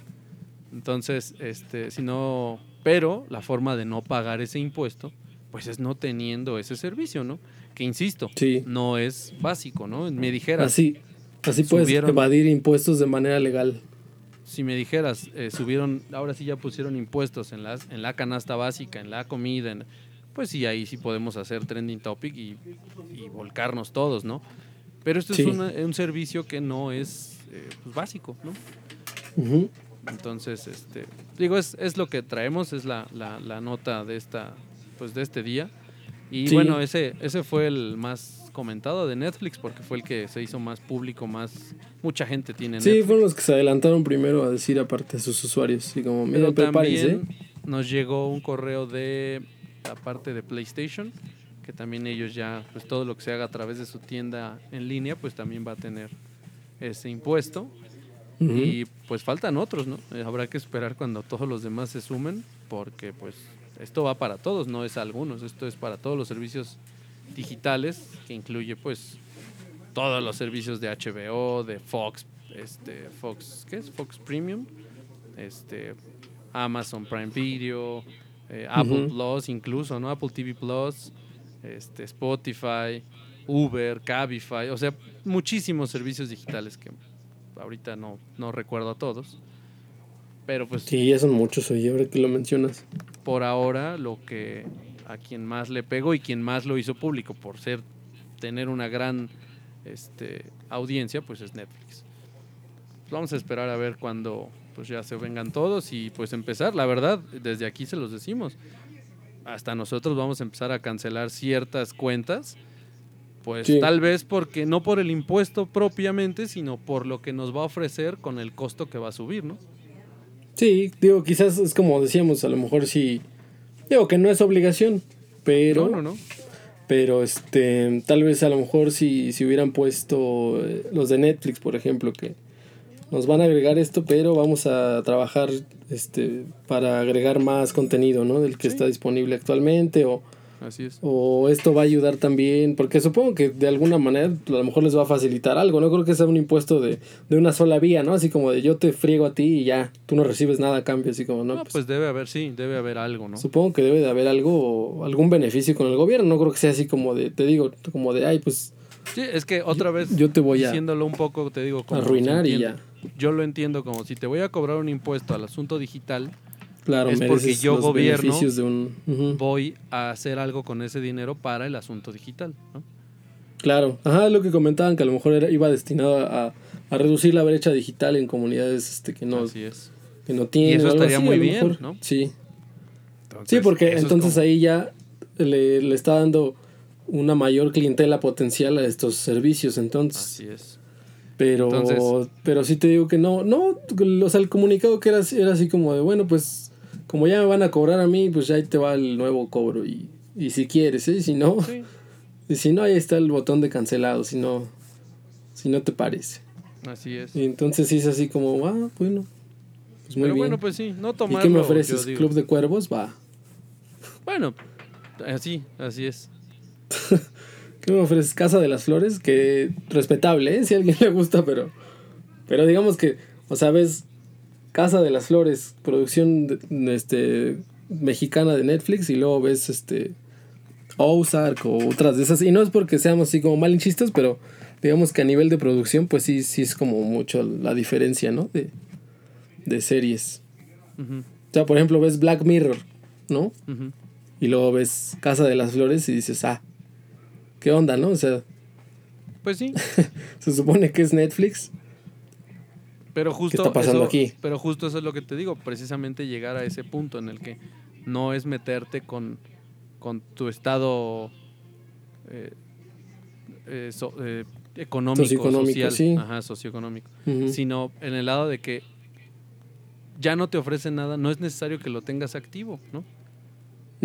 Entonces, este, si no, pero la forma de no pagar ese impuesto, pues es no teniendo ese servicio, ¿no? Que insisto, Sí. no es básico, ¿no? Me dijeras, Así, así puedes Subieron- evadir impuestos de manera legal. si me dijeras, eh, subieron, ahora sí ya pusieron impuestos en, las, en la canasta básica, en la comida, en- pues sí, ahí sí podemos hacer trending topic y, y volcarnos todos, ¿no? Pero esto Sí. es una- un servicio que no es eh, pues, básico, ¿no? Entonces, este, digo, es, es lo que traemos, es la, la, la nota de esta, pues de este día. Y Sí. bueno, ese, ese fue el más comentado de Netflix porque fue el que se hizo más público, más mucha gente tiene Sí, fueron los que se adelantaron primero a decir aparte a sus usuarios. Y como, Pero miren, prepárense. también nos llegó un correo de la parte de PlayStation, que también ellos ya, pues todo lo que se haga a través de su tienda en línea, pues también va a tener ese impuesto. Y pues faltan otros, ¿no? Eh, habrá que esperar cuando todos los demás se sumen, porque pues esto va para todos, no es algunos, esto es para todos los servicios digitales, que incluye pues todos los servicios de HBO, de Fox, este, Fox, ¿qué es? Fox Premium, este, Amazon Prime Video, eh, Apple. Plus incluso, ¿no? Apple TV Plus, este, Spotify, Uber, Cabify, o sea, muchísimos servicios digitales que ahorita no, no recuerdo a todos. Pero pues Sí, ya son muchos, oye, ahora que lo mencionas. Por ahora lo que a quien más le pegó y quien más lo hizo público por ser tener una gran este, audiencia pues es Netflix. Vamos a esperar a ver cuando pues ya se vengan todos y pues empezar. La verdad desde aquí se los decimos. Hasta nosotros vamos a empezar a cancelar ciertas cuentas pues Sí. tal vez porque no por el impuesto propiamente sino por lo que nos va a ofrecer con el costo que va a subir no Sí, digo, quizás es como decíamos, a lo mejor sí. Digo que no es obligación, pero. no no no Pero este, tal vez a lo mejor si, si hubieran puesto eh, los de Netflix, por ejemplo, que nos van a agregar esto, pero vamos a trabajar este, para agregar más contenido, ¿no? Del que Sí. está disponible actualmente o, así es. O esto va a ayudar también, porque supongo que de alguna manera a lo mejor les va a facilitar algo, no creo que sea un impuesto de, de una sola vía, ¿no? Así como de yo te friego a ti y ya, tú no recibes nada a cambio, así como, ¿no? No, pues, debe haber, sí, debe haber algo, ¿no? Supongo que debe de haber algo, algún beneficio con el gobierno, no creo que sea así como de, te digo, como de, ay, pues... Sí, es que otra vez, yo te voy a diciéndolo un poco, te digo, como arruinar y ya. Yo lo entiendo como si te voy a cobrar un impuesto al asunto digital, Claro, Es porque yo, gobierno, de un... Voy a hacer algo con ese dinero para el asunto digital, ¿no? Claro, ajá, lo que comentaban que a lo mejor era, iba destinado a, a reducir la brecha digital en comunidades este, que, no, Así es. que no tienen. eso o algo estaría así, muy bien, mejor. ¿no? Sí, Entonces, sí, porque eso es entonces como- ahí ya le, le está dando una mayor clientela potencial a estos servicios, entonces. Así es. Pero, Entonces- pero sí te digo que no, no, o sea, el comunicado que era, así- era así como de, bueno, pues como ya me van a cobrar a mí, pues ya ahí te va el nuevo cobro y, y si quieres, ¿eh? Y si no, Sí, y si no, ahí está el botón de cancelado, si no, si no te parece. así es. Y entonces sí es así como, ah, bueno, pues muy Pero bien. bueno, pues sí, no ¿Y tomarlo. qué me ofreces? ¿Club de cuervos? Va. Bueno, así, así es. ¿Qué me ofreces? Casa de las Flores, que respetable, ¿eh? Si a alguien le gusta, pero, pero digamos que, o sea, ves Casa de las Flores, producción de- este, mexicana de Netflix, y luego ves este Ozark o otras de esas. Y no es porque seamos así como malinchistas, pero digamos que a nivel de producción, pues sí, sí es como mucho la diferencia, ¿no? De, de series. O sea, por ejemplo, ves Black Mirror, ¿no? Y luego ves Casa de las Flores y dices, ah, ¿qué onda, no? O sea, Pues sí, se supone que es Netflix. Pero justo está pasando eso- aquí? Pero justo eso es lo que te digo, precisamente llegar a ese punto en el que no es meterte con, con tu estado eh, eh, so- eh, económico, Socioeconómico, social, sí. ajá, socioeconómico, sino en el lado de que ya no te ofrecen nada, no es necesario que lo tengas activo, ¿no?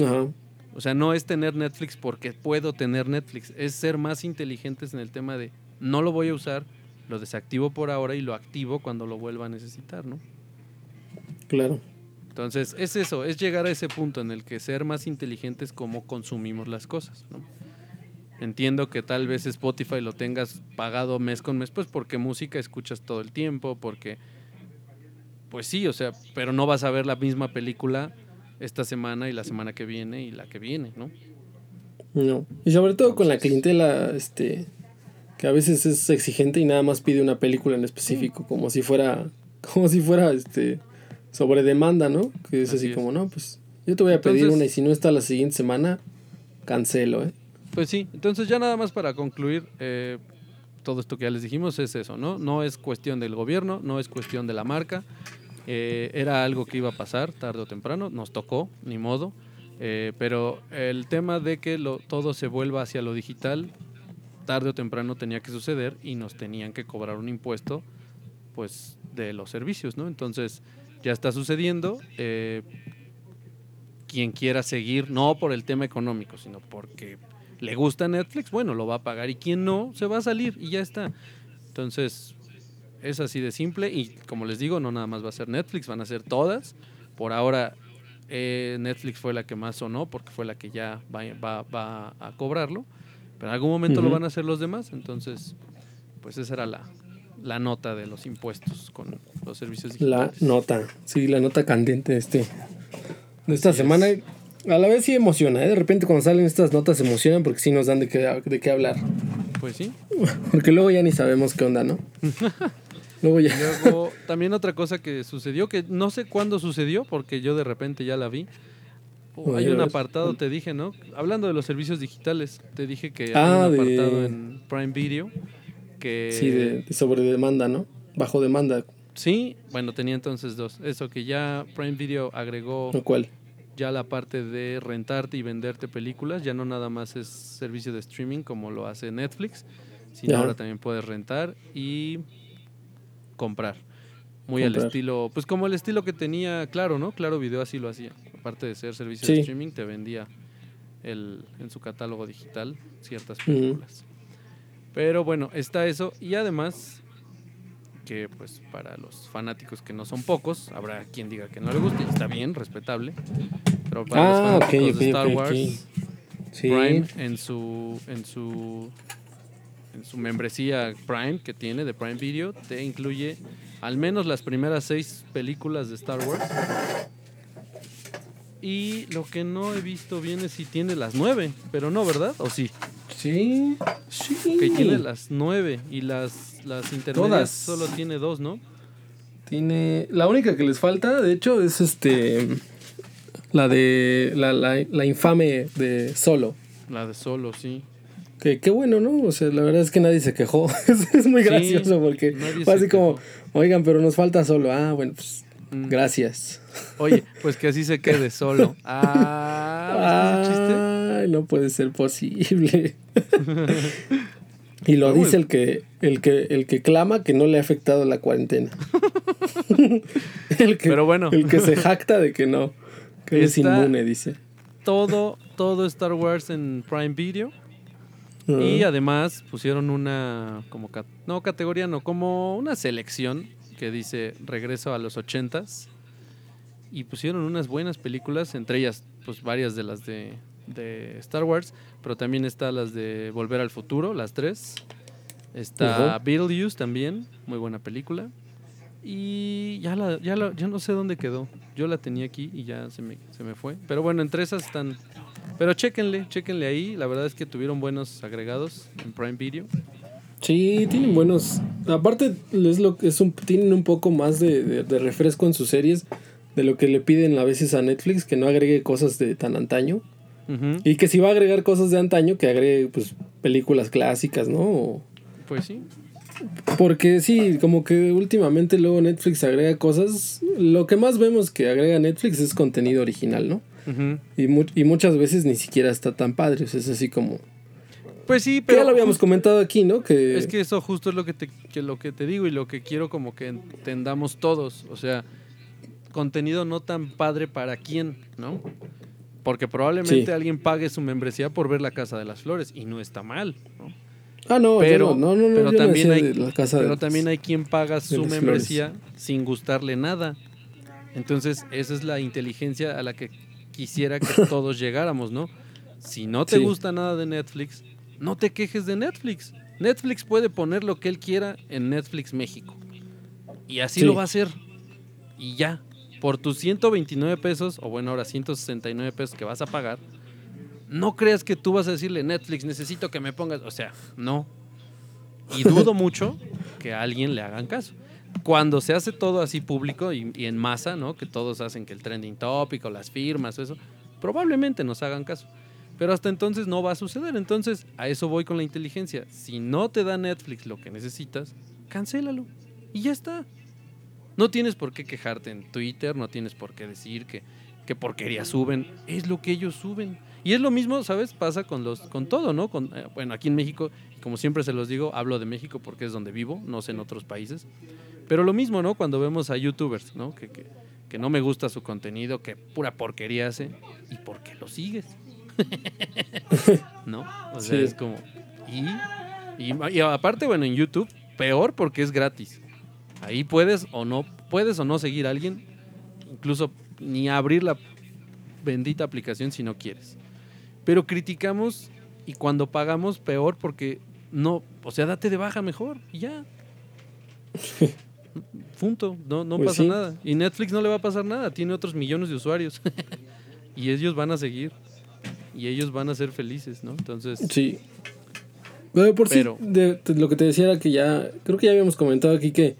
Ajá. O sea, no es tener Netflix porque puedo tener Netflix, es ser más inteligentes en el tema de no lo voy a usar, lo desactivo por ahora y lo activo cuando lo vuelva a necesitar, ¿no? Claro. Entonces, es eso, es llegar a ese punto en el que ser más inteligentes como consumimos las cosas, ¿no? Entiendo que tal vez Spotify lo tengas pagado mes con mes, pues porque música escuchas todo el tiempo, porque, pues sí, o sea, pero no vas a ver la misma película esta semana y la semana que viene y la que viene, ¿no? No. Y sobre todo con la clientela, este, que a veces es exigente y nada más pide una película en específico, como si fuera, como si fuera, este, sobre demanda, ¿no? Que es así, Así es. como, no, pues yo te voy a pedir una y si no está la siguiente semana, cancelo, ¿eh? Pues sí, entonces ya nada más para concluir, eh, todo esto que ya les dijimos es eso, ¿no? No es cuestión del gobierno, no es cuestión de la marca, eh, era algo que iba a pasar tarde o temprano, nos tocó, ni modo, eh, pero el tema de que lo, todo se vuelva hacia lo digital, tarde o temprano tenía que suceder y nos tenían que cobrar un impuesto, pues, de los servicios, ¿no? Entonces, ya está sucediendo. eh, quien quiera seguir, no por el tema económico, sino porque le gusta Netflix, bueno, lo va a pagar. Y quien no, se va a salir y ya está. Entonces, es así de simple. Y como les digo, no nada más va a ser Netflix, van a ser todas. Por ahora, eh, Netflix fue la que más sonó porque fue la que ya va, va- va a cobrarlo. Pero en algún momento lo Ujú. van a hacer los demás. Entonces, pues esa era la, la nota de los impuestos con los servicios La digitales. nota, sí, la nota candente de este, de esta Así es. semana. A la vez sí emociona, ¿eh? De repente cuando salen estas notas emocionan porque sí nos dan de qué, de qué hablar. Pues sí. Porque luego ya ni sabemos qué onda, ¿no? Luego ya. Luego, también otra cosa que sucedió, que no sé cuándo sucedió, porque yo de repente ya la vi. Hay un apartado, te dije, ¿no? Hablando de los servicios digitales, te dije que Ah, hay un de- apartado en Prime Video que... Sí, de, de sobre demanda, ¿no? Bajo demanda, Sí, bueno, tenía entonces dos. Eso que ya Prime Video agregó lo cual. ya la parte de rentarte y venderte películas, ya no nada más es servicio de streaming como lo hace Netflix, sino Ajá. ahora también puedes rentar y comprar. Muy al estilo, pues como el estilo que tenía Claro, ¿no? Claro Video así lo hacía. Aparte de ser servicio Sí. de streaming, te vendía el, en su catálogo digital ciertas películas. Pero bueno, está eso. Y además, que pues para los fanáticos que no son pocos, habrá quien diga que no le guste, y está bien, respetable. Pero para Ah, los fanáticos ok, de Star ok, Wars. Sí. Prime en su en su en su membresía Prime que tiene de Prime Video te incluye al menos las primeras seis películas de Star Wars. Y lo que no he visto bien es si tiene las nueve, pero no, ¿verdad? ¿O sí? Sí. Sí. Que tiene las nueve y las, las intermedias Todas. solo tiene dos, ¿no? Tiene. La única que les falta, de hecho, es este. La de. La, la, la infame de Solo. La de solo, sí. Que qué bueno, ¿no? O sea, la verdad es que nadie se quejó. es, muy Sí, gracioso porque fue así como, oigan, pero nos falta Solo. Ah, bueno, pues. Gracias. Oye, pues que así se quede solo. Ah, ¿viste ese chiste? Ay, no puede ser posible. y lo Pero dice el que, el que el que clama que no le ha afectado la cuarentena. el que, Pero bueno. El que se jacta de que no. Que es inmune, dice. Todo, todo Star Wars en Prime Video. Ah. Y además pusieron una como no categoría, no, como una selección que dice regreso a los ochentas. Y pusieron unas buenas películas, entre ellas, pues varias de las de, de Star Wars, pero también está las de Volver al Futuro, las tres. Está Ujú. Beetlejuice también, muy buena película. Y ya la, ya la, ya no sé dónde quedó. Yo la tenía aquí y ya se me, se me fue. Pero bueno, entre esas están. Pero chéquenle, chéquenle ahí. La verdad es que tuvieron buenos agregados en Prime Video. Sí, tienen buenos. Aparte, es lo que es un, tienen un poco más de, de- de refresco en sus series de lo que le piden a veces a Netflix, que no agregue cosas de tan antaño. Y que si va a agregar cosas de antaño, que agregue pues películas clásicas, ¿no? O- Pues sí. Porque sí, como que últimamente luego Netflix agrega cosas. Lo que más vemos que agrega Netflix es contenido original, ¿no? Y, mu- y muchas veces ni siquiera está tan padre. O sea, es así como. Pues sí, pero. ya lo habíamos comentado aquí, ¿no? Que, Es que eso justo es lo que, te, que lo que te digo y lo que quiero como que entendamos todos. O sea, contenido no tan padre para quién, ¿no? Porque probablemente Sí. alguien pague su membresía por ver la Casa de las Flores y no está mal, ¿no? Ah, no, pero, no, no, no, pero también hay, de la casa pero de- también hay quien paga su membresía sin gustarle nada. Entonces, esa es la inteligencia a la que quisiera que todos llegáramos, ¿no? Si no te Sí. gusta nada de Netflix, no te quejes de Netflix. Netflix puede poner lo que él quiera en Netflix México. Y así Sí. lo va a hacer. Y ya. Por tus 129 pesos, o bueno, ahora 169 pesos que vas a pagar, no creas que tú vas a decirle, Netflix, necesito que me pongas. O sea, no. Y dudo mucho que a alguien le hagan caso. Cuando se hace todo así público y, y en masa, ¿no? Que todos hacen que el trending topic o las firmas o eso, probablemente nos hagan caso. Pero hasta entonces no va a suceder. Entonces, a eso voy con la inteligencia. Si no te da Netflix lo que necesitas, cancélalo. Y ya está. No tienes por qué quejarte en Twitter, no tienes por qué decir que, que porquería suben. Es lo que ellos suben. Y es lo mismo, ¿sabes? Pasa con los con todo, ¿no? Con, eh, bueno, aquí en México, como siempre se los digo, hablo de México porque es donde vivo, no sé en otros países. Pero lo mismo, ¿no? Cuando vemos a youtubers, ¿no? Que, que, que no me gusta su contenido, que pura porquería hace. ¿Y por qué lo sigues? ¿No? O sea, Sí. es como... ¿y? y y aparte, bueno, en YouTube, peor porque es gratis. Ahí puedes o no puedes o no seguir a alguien, incluso ni abrir la bendita aplicación si no quieres. Pero criticamos y cuando pagamos peor porque no, o sea, date de baja mejor y ya. Punto, no, no Pues pasa sí. nada. Y Netflix no le va a pasar nada, tiene otros millones de usuarios. y ellos van a seguir. Y ellos van a ser felices, ¿no? Entonces, Sí. Pero por Pero- sí, de- de lo que te decía era que ya, creo que ya habíamos comentado aquí que,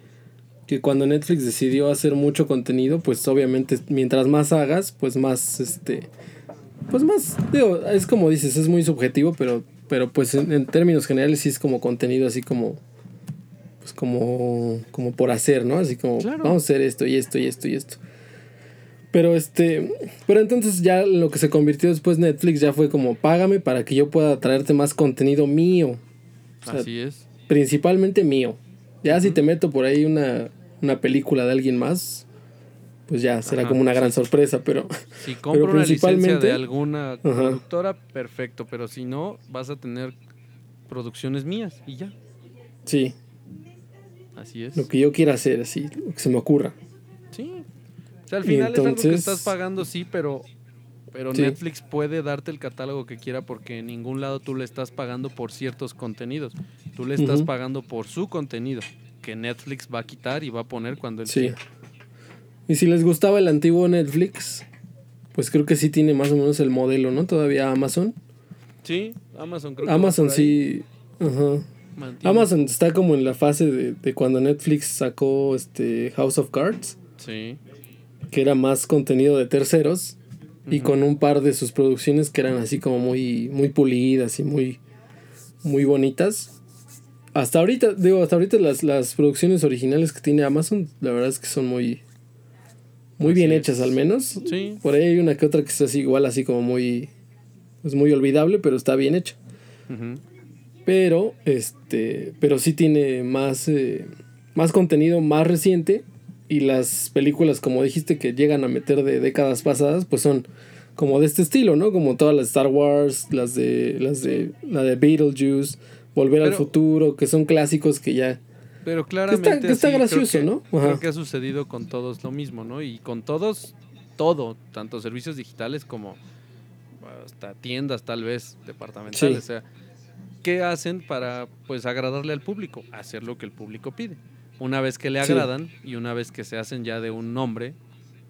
que cuando Netflix decidió hacer mucho contenido, pues obviamente mientras más hagas, pues más, este, pues más, digo, es como dices, es muy subjetivo, pero, pero pues en, en términos generales sí es como contenido así como, pues como, como por hacer, ¿no? Así como, Claro. vamos a hacer esto y esto y esto y esto. Pero este, pero entonces ya lo que se convirtió después Netflix ya fue como págame para que yo pueda traerte más contenido mío, o sea, así es. principalmente mío. Ya si te meto por ahí una, una película de alguien más, pues ya será Ajá, como una gran sorpresa, pero Si compro una licencia principalmente- de alguna productora, perfecto, pero si no, vas a tener producciones mías y ya. sí, Así es. lo que yo quiera hacer, así, lo que se me ocurra. Sí. O sea, al final es algo que estás pagando, sí, pero, Pero Sí. Netflix puede darte el catálogo que quiera porque en ningún lado tú le estás pagando por ciertos contenidos. Tú le estás pagando por su contenido, que Netflix va a quitar y va a poner cuando él Sí. quiera. Y si les gustaba el antiguo Netflix, pues creo que sí tiene más o menos el modelo, ¿no? Todavía Amazon. Sí, Amazon creo que Amazon sí. Ajá. Mantiene- Amazon está como en la fase de, de cuando Netflix sacó este House of Cards, Sí. Que era más contenido de terceros, y con un par de sus producciones que eran así como muy, muy pulidas y muy, muy bonitas. Hasta ahorita, digo, hasta ahorita las, las producciones originales que tiene Amazon, la verdad es que son muy, muy Así bien es. hechas al menos. Sí. Por ahí hay una que otra que es así, igual así como muy, pues muy olvidable, pero está bien hecha. Pero, este, pero sí tiene más, eh, más contenido más reciente. Y las películas, como dijiste, que llegan a meter de décadas pasadas, pues son como de este estilo, ¿no? Como todas las Star Wars, las de, las de, la de Beetlejuice, Volver al futuro, que son clásicos que ya. Pero claramente. que está gracioso, que- ¿no? Ajá. Creo que ha sucedido con todos lo mismo, ¿no? Y con todos, todo, tanto servicios digitales como hasta tiendas, tal vez, departamentales. Sí. O sea, ¿qué hacen para pues agradarle al público? Hacer lo que el público pide. Una vez que le Sí. agradan y una vez que se hacen ya de un nombre,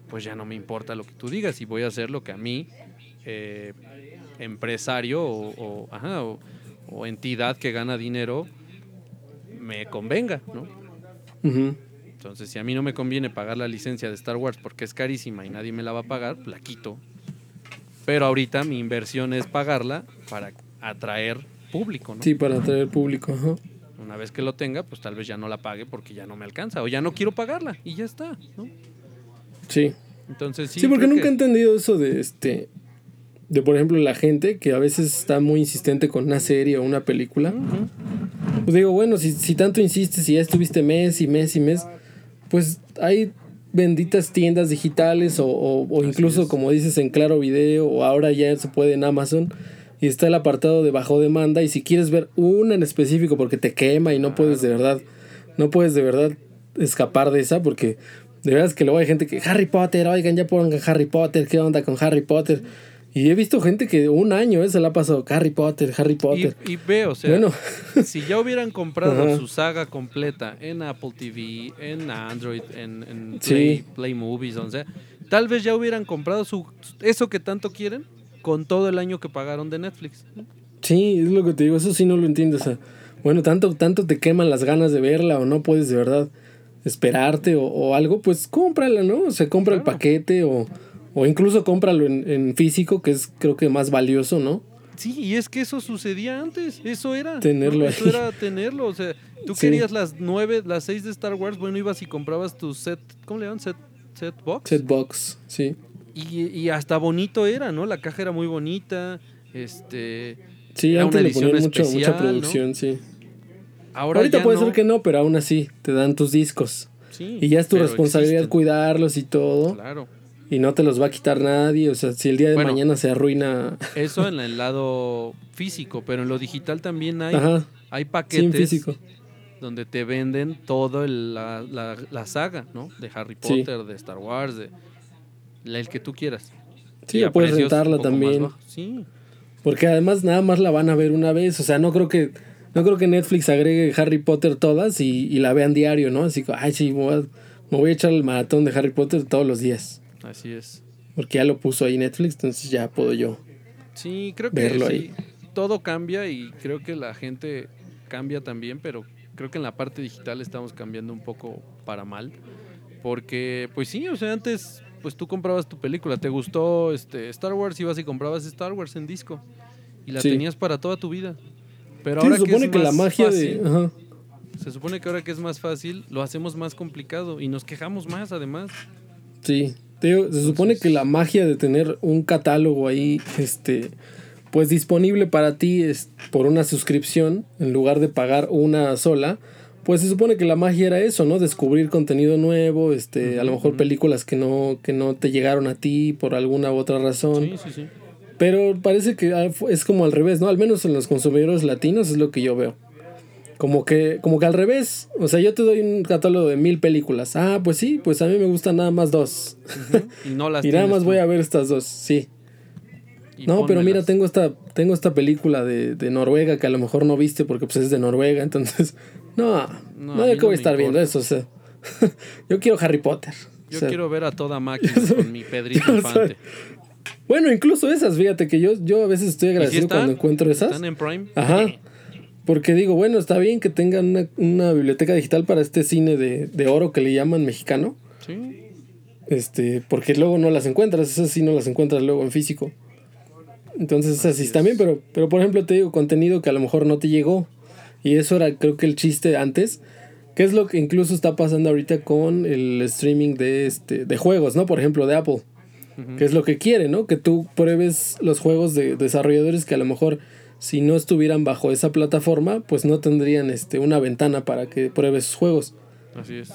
pues ya no me importa lo que tú digas y voy a hacer lo que a mí, eh, empresario o, o- ajá, o- o entidad que gana dinero, me convenga, ¿no? Entonces, si a mí no me conviene pagar la licencia de Star Wars porque es carísima y nadie me la va a pagar, la quito. Pero ahorita mi inversión es pagarla para atraer público, ¿no? Sí, para atraer público. Ajá. Una vez que lo tenga, pues tal vez ya no la pague porque ya no me alcanza o ya no quiero pagarla y ya está, ¿no? Sí. Entonces sí. Sí, porque nunca he que- entendido eso de este. De por ejemplo la gente que a veces está muy insistente con una serie o una película. Ujú. Pues digo, bueno, si, si tanto insistes y ya estuviste mes y mes y mes, pues hay benditas tiendas digitales o, o- o incluso como dices en Claro Video o ahora ya se puede en Amazon y está el apartado de bajo demanda y si quieres ver una en específico porque te quema y no puedes de verdad, no puedes de verdad escapar de esa porque de verdad es que luego hay gente que Harry Potter, oigan ya pongan Harry Potter, ¿qué onda con Harry Potter? Y he visto gente que un año eh, se la ha pasado Harry Potter, Harry Potter. Y, y veo, o sea, bueno, si ya hubieran comprado Ajá. su saga completa en Apple TV, en Android, en, en Sí. Play, Play Movies, o sea, tal vez ya hubieran comprado su eso que tanto quieren con todo el año que pagaron de Netflix. Sí, es lo que te digo, eso sí no lo entiendo. O sea, bueno, tanto, tanto te queman las ganas de verla o no puedes de verdad esperarte o, o algo, pues cómprala, ¿no? O sea, compra el Claro. paquete o, o incluso cómpralo en, en físico, que es creo que más valioso, ¿no? Sí, y es que eso sucedía antes, eso era. Tenerlo ¿no? Eso ahí. era tenerlo, o sea, tú Sí. querías las nueve, las seis de Star Wars, bueno, ibas y comprabas tu set, ¿cómo le llaman? Set, set box. Setbox, sí. Y, y hasta bonito era, ¿no? La caja era muy bonita, este... Sí, Era antes una le edición mucho, especial, mucha ¿no? producción, sí. Ahora Ahorita puede no. ser que no, pero aún así te dan tus discos. Sí, Y ya es tu responsabilidad existen. cuidarlos y todo. Claro. Y no te los va a quitar nadie. O sea, si el día de Bueno. mañana se arruina. Eso en el lado físico, pero en lo digital también hay, Ajá, hay sí, paquetes físico. donde te venden todo el- la, la- la saga, ¿no? De Harry Sí. Potter, de Star Wars, de el que tú quieras. Sí, puedes rentarla también. Sí, Porque además nada más la van a ver una vez. O sea, no creo que. No creo que Netflix agregue Harry Potter todas y, y la vean diario, ¿no? Así que, ay, sí, me voy, a, me voy a echar el maratón de Harry Potter todos los días. así es. Porque ya lo puso ahí Netflix, entonces ya puedo yo. Sí, creo que Verlo sí, ahí. todo cambia y creo que la gente cambia también, pero creo que en la parte digital estamos cambiando un poco para mal. Porque, pues sí, o sea, antes pues tú comprabas tu película, te gustó este Star Wars, ibas y comprabas Star Wars en disco y la Sí. tenías para toda tu vida. Pero Sí, ahora se supone es que, la magia fácil, de. Ajá. se supone que ahora que es más fácil, lo hacemos más complicado y nos quejamos más además. Sí. Se supone que la magia de tener un catálogo ahí, este, pues disponible para ti es por una suscripción, en lugar de pagar una sola, pues se supone que la magia era eso, ¿no? Descubrir contenido nuevo, este, a lo mejor películas que no, que no te llegaron a ti por alguna u otra razón. Sí, sí, sí. Pero parece que ah, es como al revés, ¿no? Al menos en los consumidores latinos es lo que yo veo. Como que, como que al revés. O sea, yo te doy un catálogo de mil películas. Ah, pues sí, pues a mí me gustan nada más dos. Y no las y nada más tú. voy a ver estas dos, sí. y No, pero mira, tengo esta, tengo esta película de, de Noruega que a lo mejor no viste porque pues es de Noruega, entonces. No, No, no, yo que voy no a estar viendo eso, o sea. yo quiero Harry Potter. o Yo sea, quiero ver a toda máquina con mi Pedrito Infante. Bueno, incluso esas, fíjate que yo, yo a veces estoy ¿Y si agradecido están? cuando encuentro esas. ¿Están en Prime? Ajá. Porque digo, bueno, está bien que tengan una, una biblioteca digital para este cine de, de oro que le llaman mexicano. Sí. Este, porque luego no las encuentras, esas sí no las encuentras luego en físico. Entonces esas sí están es. bien, pero, pero por ejemplo te digo, contenido que a lo mejor no te llegó. Y eso era creo que el chiste antes. Que es lo que incluso está pasando ahorita con el streaming de, este, de juegos, ¿no? Por ejemplo, de Apple. Que es lo que quiere, ¿no? Que tú pruebes los juegos de desarrolladores que a lo mejor si no estuvieran bajo esa plataforma, pues no tendrían este, una ventana para que pruebes sus juegos Así es.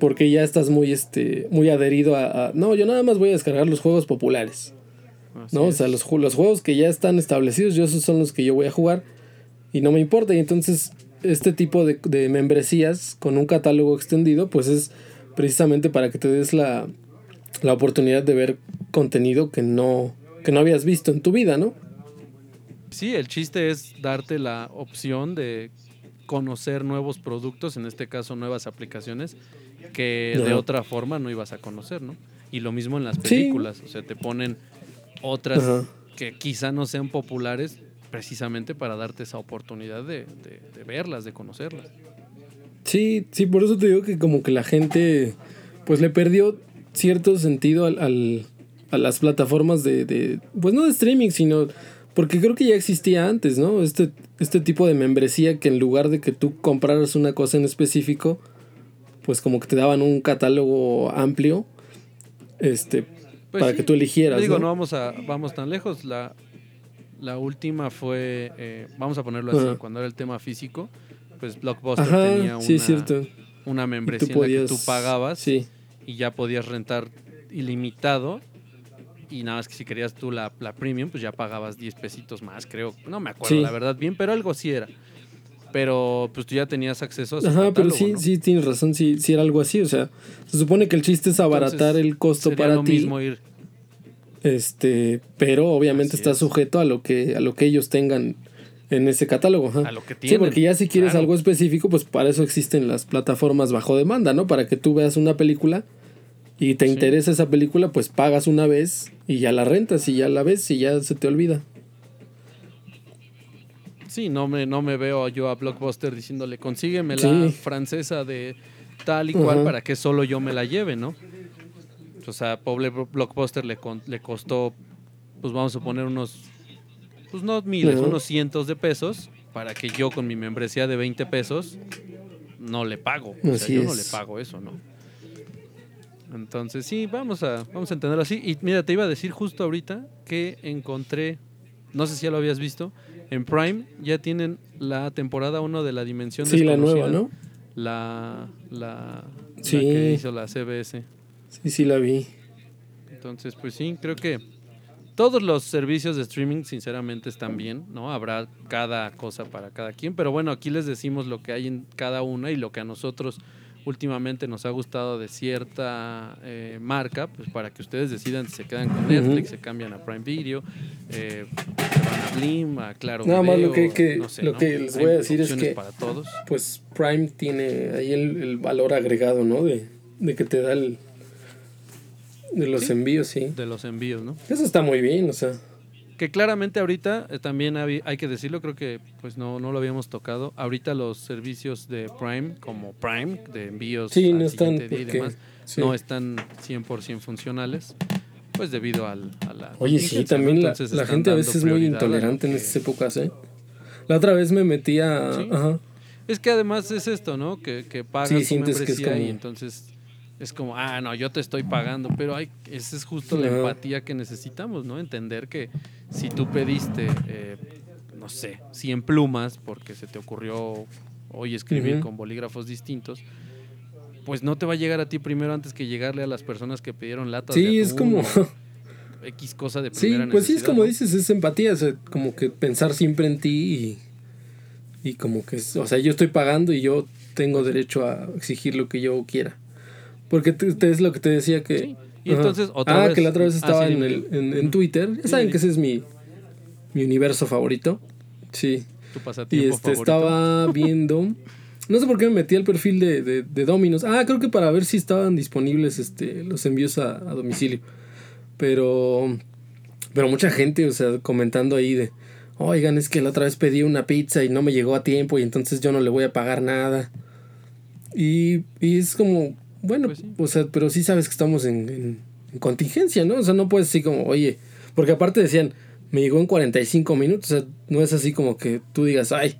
porque ya estás muy este muy adherido a, a- no yo nada más voy a descargar los juegos populares Así no o sea los, los juegos que ya están establecidos yo esos son los que yo voy a jugar y no me importa y entonces este tipo de, de membresías con un catálogo extendido pues es precisamente para que te des la, la oportunidad de ver contenido que no que no habías visto en tu vida no Sí, el chiste es darte la opción de conocer nuevos productos, en este caso nuevas aplicaciones, que de otra forma no ibas a conocer, ¿no? Y lo mismo en las Sí. películas, o sea, te ponen otras Ajá. que quizá no sean populares precisamente para darte esa oportunidad de, de- de verlas, de conocerlas. Sí, sí, por eso te digo que como que la gente pues le perdió cierto sentido al, al- a las plataformas de, de, pues no de streaming, sino porque creo que ya existía antes, ¿no? Este, este tipo de membresía que en lugar de que tú compraras una cosa en específico, pues como que te daban un catálogo amplio, este, Pues para sí, que tú eligieras, Digo, ¿no? no vamos a vamos tan lejos. La, la última fue, eh, vamos a ponerlo así, Ajá. cuando era el tema físico, pues Blockbuster Ajá, tenía una, sí, cierto. una membresía en la que tú pagabas Sí, y ya podías rentar ilimitado. Y nada más que si querías tú la, la premium, pues ya pagabas 10 pesitos más, creo. No me acuerdo Sí. la verdad bien, pero algo sí era. Pero pues tú ya tenías acceso a Ajá, pero sí, ¿no? sí tienes razón, sí, sí era algo así, o sea, se supone que el chiste es abaratar Entonces, el costo Sería para lo ti. mismo ir. Este, pero obviamente Así está es. sujeto a lo que a lo que ellos tengan en ese catálogo. A lo que Sí, tienen, porque ya si quieres claro. algo específico, pues para eso existen las plataformas bajo demanda, ¿no? Para que tú veas una película y te Sí. interesa esa película, pues pagas una vez y ya la rentas y ya la ves y ya se te olvida. Sí, no me, no me veo yo a Blockbuster diciéndole, consígueme la Sí. francesa de tal y cual Ajá. para que solo yo me la lleve, ¿no? O sea, pobre Blo- Blockbuster le, con- le costó, pues vamos a poner unos, pues no miles, unos cientos de pesos para que yo con mi membresía de 20 pesos no le pago. O sea, Así yo no le pago eso, ¿no? Entonces, sí, vamos a, vamos a entenderlo así. Y mira, te iba a decir justo ahorita que encontré, no sé si ya lo habías visto, en Prime ya tienen la temporada 1 de la Dimensión Sí, la nueva, ¿no? La, la, la Sí. que hizo la CBS. Sí, sí la vi. Entonces, pues sí, creo que todos los servicios de streaming sinceramente están bien, ¿no? Habrá cada cosa para cada quien, pero bueno, aquí les decimos lo que hay en cada una y lo que a nosotros últimamente nos ha gustado de cierta eh, marca, pues para que ustedes decidan si se quedan con Netflix, se cambian a Prime Video, eh, se van a Blim, a Claro Nada más lo que- que- no sé, lo ¿no? que les voy a decir es que- para todos. Pues Prime tiene ahí el, el valor agregado, ¿no? De, de que te da el de los Sí. envíos, sí. de los envíos, ¿no? Eso está muy bien, o sea. Que claramente ahorita eh, también habi- hay que decirlo, creo que pues no, no lo habíamos tocado. Ahorita los servicios de Prime, como Prime, de envíos Sí, no están día y porque- demás, sí. no están 100% funcionales, pues debido al, a la Oye, sí, también la, gente a veces es muy intolerante en estas épocas, ¿eh? La otra vez me metí a... Sí. Ajá. Es que además es esto, ¿no? Que, que pagas Sí, sientes que es y entonces es como, ah, no, yo te estoy pagando, pero hay, esa es justo la empatía que necesitamos, ¿no? Entender que si tú pediste, eh, no sé, 100 plumas porque se te ocurrió hoy escribir con bolígrafos distintos, pues no te va a llegar a ti primero antes que llegarle a las personas que pidieron latas de Sí, es atún como... X cosa de Sí, primera pues sí, es como ¿no? dices, es empatía, o sea, como que pensar siempre en ti y, y como que, es- o sea, yo estoy pagando y yo tengo derecho a exigir lo que yo quiera. Porque te, es lo que te decía que... Sí, y Ajá. entonces, otra ah, vez- que la otra vez ah, estaba sí, en, el, en, en Twitter. Ya saben que ese es mi, mi universo favorito. Sí. Tu Y pasatiempo este, favorito. estaba viendo. No sé por qué me metí al perfil de, de, de Dominos. Ah, creo que para ver si estaban disponibles este, los envíos a, a domicilio. Pero. Pero mucha gente, o sea, comentando ahí de. Oigan, es que la otra vez pedí una pizza y no me llegó a tiempo y entonces yo no le voy a pagar nada. Y, y es como. Bueno, Pues sí. o sea, pero sí sabes que estamos en, en- en contingencia, ¿no? O sea, no puedes así como, oye. Porque aparte decían, me llegó en 45 minutos. O sea, no es así como que tú digas, ay,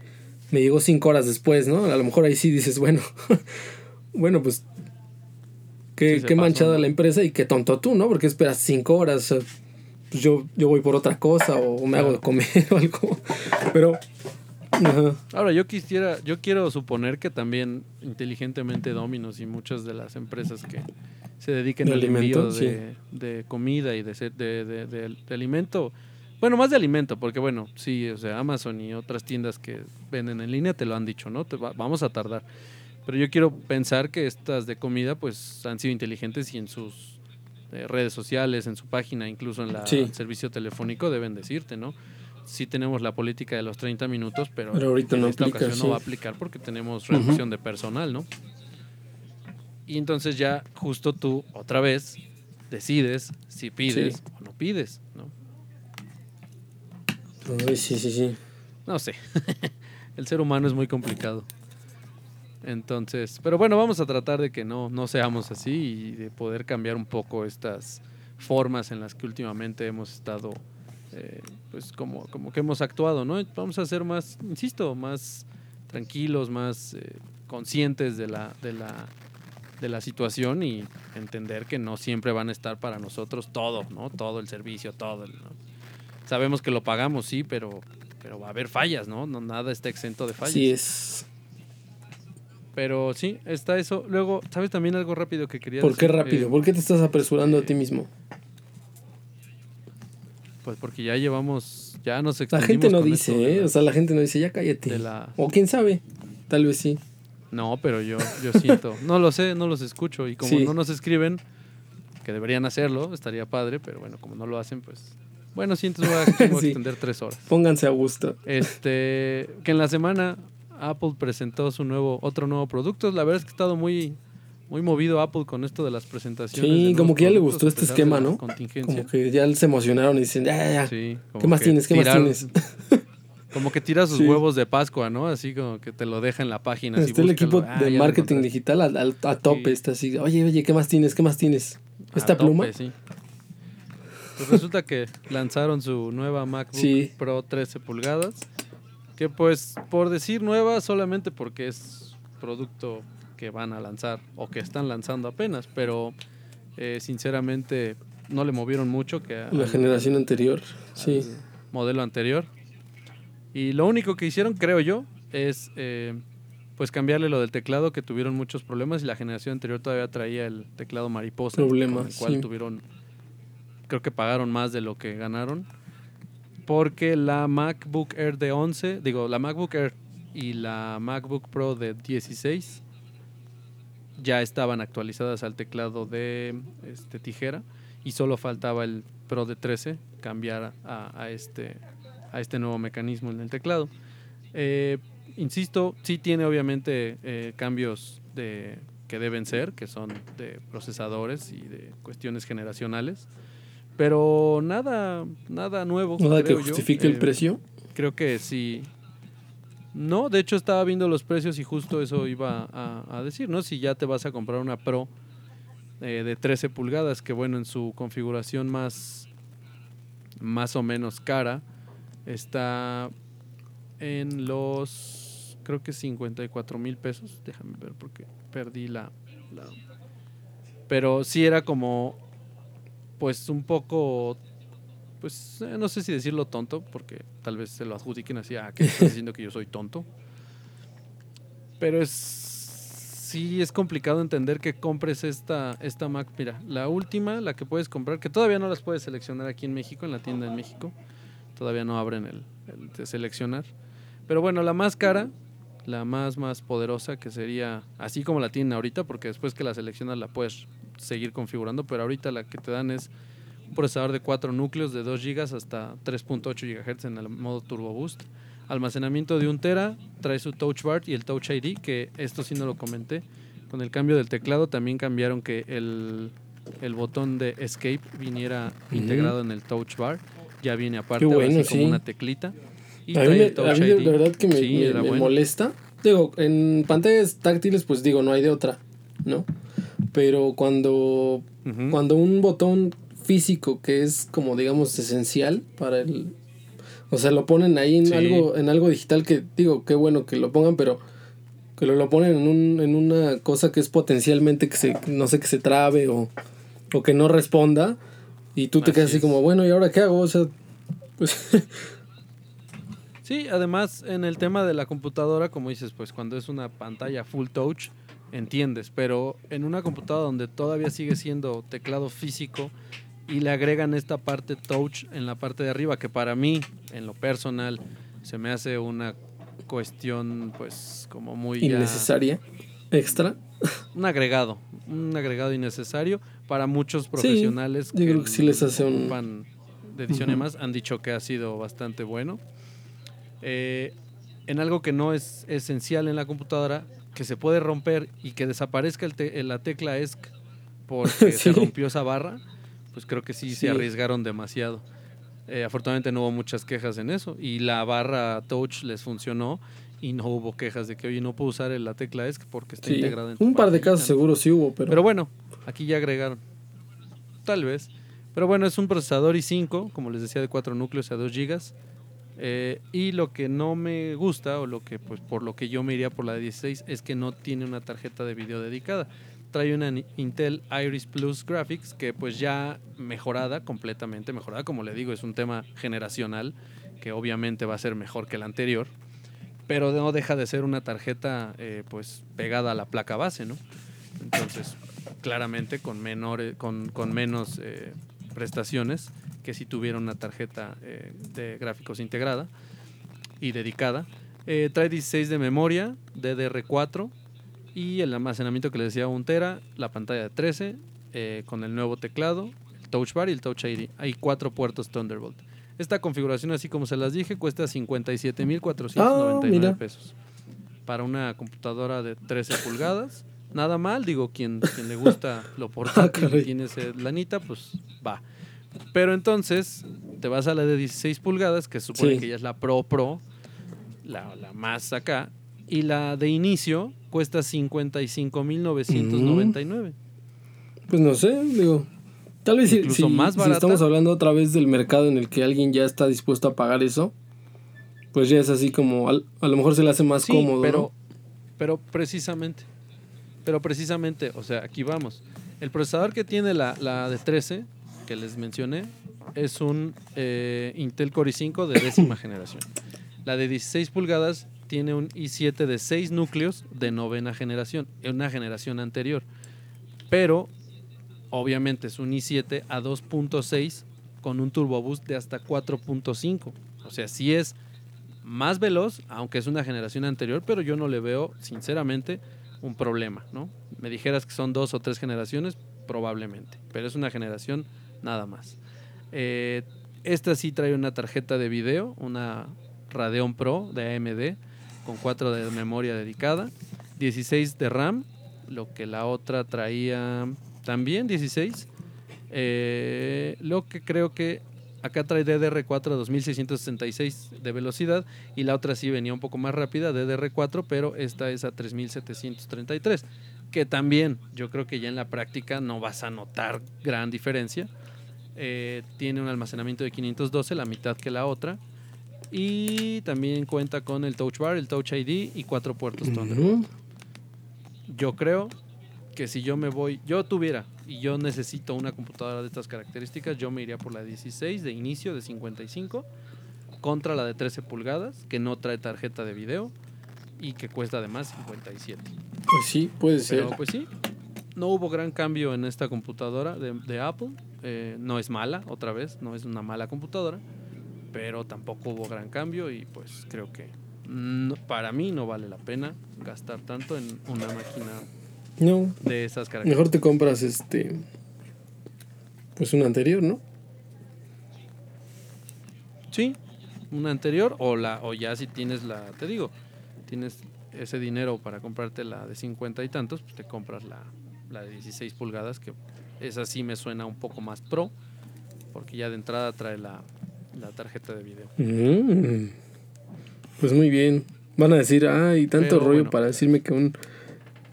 me llegó 5 horas después, ¿no? A lo mejor ahí sí dices, bueno, bueno, pues. Qué, Sí qué manchada la empresa y qué tonto tú, ¿no? Porque esperas 5 horas. O sea, pues yo, yo voy por otra cosa o me hago de comer o algo. Pero. Ahora, yo quisiera, yo quiero suponer que también inteligentemente Dominos y muchas de las empresas que se dediquen De al envío de, de comida y de, de, de- de- de alimento, bueno, más de alimento, porque bueno, sí, o sea, Amazon y otras tiendas que venden en línea te lo han dicho, ¿no? Te va- vamos a tardar. Pero yo quiero pensar que estas de comida, pues, han sido inteligentes y en sus eh, redes sociales, en su página, incluso en la, Sí. el servicio telefónico, deben decirte, ¿no? Sí tenemos la política de los 30 minutos, pero, Pero ahorita en no esta aplica, ocasión sí. no va a aplicar porque tenemos reducción de personal, ¿no? Y entonces ya justo tú otra vez decides si pides Sí. o no pides, ¿no? Sí, sí, sí. No sé. El ser humano es muy complicado. Entonces, pero bueno, vamos a tratar de que no, no seamos así y de poder cambiar un poco estas formas en las que últimamente hemos estado, eh, pues como, como que hemos actuado, ¿no? Vamos a ser más, insisto, más tranquilos, más eh, conscientes de la, de, la, de la situación y entender que no siempre van a estar para nosotros todo, ¿no? Todo el servicio, todo. el- ¿no? Sabemos que lo pagamos, sí, pero, pero va a haber fallas, ¿no? no nada está exento de fallas. Así es. Pero sí, está eso. Luego, ¿sabes también algo rápido que quería ¿Por qué decir? rápido? Eh, ¿Por qué te estás apresurando a ti mismo? Pues porque ya llevamos, ya nos La gente no dice, esto ¿eh? O sea, la gente no dice, ya cállate. la- O quién sabe, tal vez sí. No, pero yo, yo siento. No lo sé, no los escucho. Y como Sí. no nos escriben, que deberían hacerlo, estaría padre, pero bueno, como no lo hacen, pues. Bueno, sí, entonces voy a, Sí. extender tres horas. Pónganse a gusto. Este, que en la semana Apple presentó su nuevo, otro nuevo producto. La verdad es que ha estado muy, muy movido Apple con esto de las presentaciones. Sí, como que ya le gustó a este esquema, ¿no? Como que ya se emocionaron y dicen, ya, ya. Sí, ¿Qué más tienes? ¿Qué más tienes? Como que tira sus Sí. huevos de Pascua, ¿no? Así como que te lo deja en la página. así, Está el búscalo. equipo Ah, de marketing digital al- al- a, tope. Sí. Está así, oye, oye, ¿qué más tienes? ¿Qué más tienes? A ¿Esta tope, pluma? sí. Pues resulta que lanzaron su nueva MacBook. Pro 13 pulgadas. Que pues, por decir nueva, solamente porque es producto que van a lanzar o que están lanzando apenas. Pero eh, sinceramente no le movieron mucho que a- La al- generación anterior. Sí. modelo anterior. Y lo único que hicieron, creo yo, es eh, pues cambiarle lo del teclado, que tuvieron muchos problemas y la generación anterior todavía traía el teclado mariposa. Problemas, con el cual sí. tuvieron, creo que pagaron más de lo que ganaron. Porque la MacBook Air de 11, digo, la MacBook Air y la MacBook Pro de 16 ya estaban actualizadas al teclado de este, tijera y solo faltaba el Pro de 13 cambiar a, a este, a este nuevo mecanismo en el teclado. Eh, insisto, sí tiene obviamente eh, cambios de, que deben ser, que son de procesadores y de cuestiones generacionales, pero nada, nada nuevo. Nada que yo. justifique el Eh, precio. Creo que sí. No, de hecho estaba viendo los precios y justo eso iba a, decir, ¿no? Si ya te vas a comprar una Pro eh, de 13 pulgadas, que bueno, en su configuración más, más o menos cara, está en los, creo que 54 mil pesos. Déjame ver porque perdí la, la... Pero sí era como, pues un poco pues eh, no sé si decirlo tonto, porque tal vez se lo adjudiquen así, ah, que estás diciendo que yo soy tonto. Pero es sí es complicado entender que compres esta, esta Mac. Mira, la última, la que puedes comprar, que todavía no las puedes seleccionar aquí en México, en la tienda en México. Todavía no abren el, el de seleccionar. Pero bueno, la más cara, la más más poderosa, que sería así como la tienen ahorita, porque después que la seleccionas la puedes seguir configurando, pero ahorita la que te dan es un procesador de 4 núcleos de 2 GB hasta 3.8 GHz en el modo Turbo Boost. Almacenamiento de 1 tera, trae su Touch Bar y el Touch ID, que esto sí no lo comenté. Con el cambio del teclado también cambiaron que el, el botón de Escape viniera integrado en el Touch Bar. Ya viene aparte, bueno, sí como una teclita. Y A mí, me- a mí de verdad que me, Sí, me- bueno. molesta. Digo, en pantallas táctiles, pues digo, no hay de otra, ¿no? Pero cuando, cuando un botón físico que es como digamos esencial para el... O sea, lo ponen ahí en, Sí. algo, en algo digital que digo, qué bueno que lo pongan, pero que lo, lo ponen en, un, en una cosa que es potencialmente que se, no sé, que se trabe o, o que no responda. Y tú te quedas así como, bueno, ¿y ahora qué hago? O sea, pues... Sí, además en el tema de la computadora, como dices, pues cuando es una pantalla full touch, entiendes, pero en una computadora donde todavía sigue siendo teclado físico y le agregan esta parte touch en la parte de arriba, que para mí, en lo personal, se me hace una cuestión pues como muy... ya- innecesaria, extra. un agregado, un agregado innecesario para muchos profesionales yo creo que sí les hace un- de edición y más han dicho que ha sido bastante bueno. Eh, en algo que no es esencial en la computadora, que se puede romper y que desaparezca el te- la tecla ESC porque se Sí. rompió esa barra, pues creo que sí, Sí. se arriesgaron demasiado. Eh, afortunadamente no hubo muchas quejas en eso y la barra touch les funcionó y no hubo quejas de que, oye, no puedo usar la tecla ESC porque está Sí, integrada en un par de pantalla". casos seguro sí hubo, pero, Pero bueno, aquí ya agregaron. Tal vez. Pero bueno, es un procesador i5, como les decía, de 4 núcleos a 2 GB. Eh, y lo que no me gusta, o lo que pues por lo que yo me iría por la de 16, es que no tiene una tarjeta de video dedicada. Trae una Intel Iris Plus Graphics que pues ya mejorada, completamente mejorada. Como le digo, es un tema generacional que obviamente va a ser mejor que la anterior. Pero no deja de ser una tarjeta eh, pues pegada a la placa base, ¿no? Entonces, claramente con, menores, con, con menos eh, prestaciones que si tuviera una tarjeta eh, de gráficos integrada y dedicada. Trae 16 de memoria, DDR4 y el almacenamiento que les decía 1 tera, la pantalla de 13 eh, con el nuevo teclado, el Touch Bar y el Touch ID. Hay cuatro puertos Thunderbolt. Esta configuración, así como se las dije, cuesta 57.499 Ah, mira. pesos. Para una computadora de 13 pulgadas. Nada mal, digo, quien, quien le gusta lo portátil Ah, caray. y tiene ese lanita, pues va. Pero entonces te vas a la de 16 pulgadas, que supone Sí. que ya es la Pro Pro, la, la más acá, y la de inicio cuesta 55.999. pues no sé, digo. Tal vez si, si- más si estamos hablando otra vez del mercado en el que alguien ya está dispuesto a pagar eso, pues ya es así como, al- a lo mejor se le hace más Sí, cómodo. pero, ¿no? pero precisamente, pero precisamente, o sea, aquí vamos. El procesador que tiene la, la de 13, que les mencioné, es un eh, Intel Core i5 de décima generación. La de 16 pulgadas tiene un i7 de 6 núcleos de novena generación, una generación anterior. Pero, obviamente, es un i7 a 2.6 con un turbo boost de hasta 4.5. O sea, sí es más veloz, aunque es una generación anterior, pero yo no le veo, sinceramente, un problema, ¿no? Me dijeras que son dos o tres generaciones, probablemente, pero es una generación nada más. Eh, esta sí trae una tarjeta de video, una Radeon Pro de AMD, con 4 de memoria dedicada, 16 de RAM, lo que la otra traía también 16. Eh, lo que creo que acá trae DDR4 a 2666 de velocidad y la otra sí venía un poco más rápida, DDR4, pero esta es a 3733, que también yo creo que ya en la práctica no vas a notar gran diferencia. Eh, tiene un almacenamiento de 512, la mitad que la otra. Y también cuenta con el Touch Bar, el Touch ID y cuatro puertos Thunderbolt. Ujú. Yo creo que si yo me voy, yo tuviera y yo necesito una computadora de estas características, yo me iría por la 16 de inicio de 55 contra la de 13 pulgadas que no trae tarjeta de video y que cuesta además 57. Pues sí, puede ser. Pero pues sí, no hubo gran cambio en esta computadora de, de Apple. Eh, no es mala, otra vez, no es una mala computadora, pero tampoco hubo gran cambio y pues creo que no- para mí no vale la pena gastar tanto en una máquina No, de esas características. mejor te compras este. Pues un anterior, ¿no? Sí, una anterior o la o ya si tienes la, te digo, tienes ese dinero para comprarte la de 50 y tantos, pues te compras la, la de 16 pulgadas, que esa sí me suena un poco más pro, porque ya de entrada trae la, la tarjeta de video. Mm. Pues muy bien. Van a decir, ay, tanto Pero rollo bueno. para decirme que un...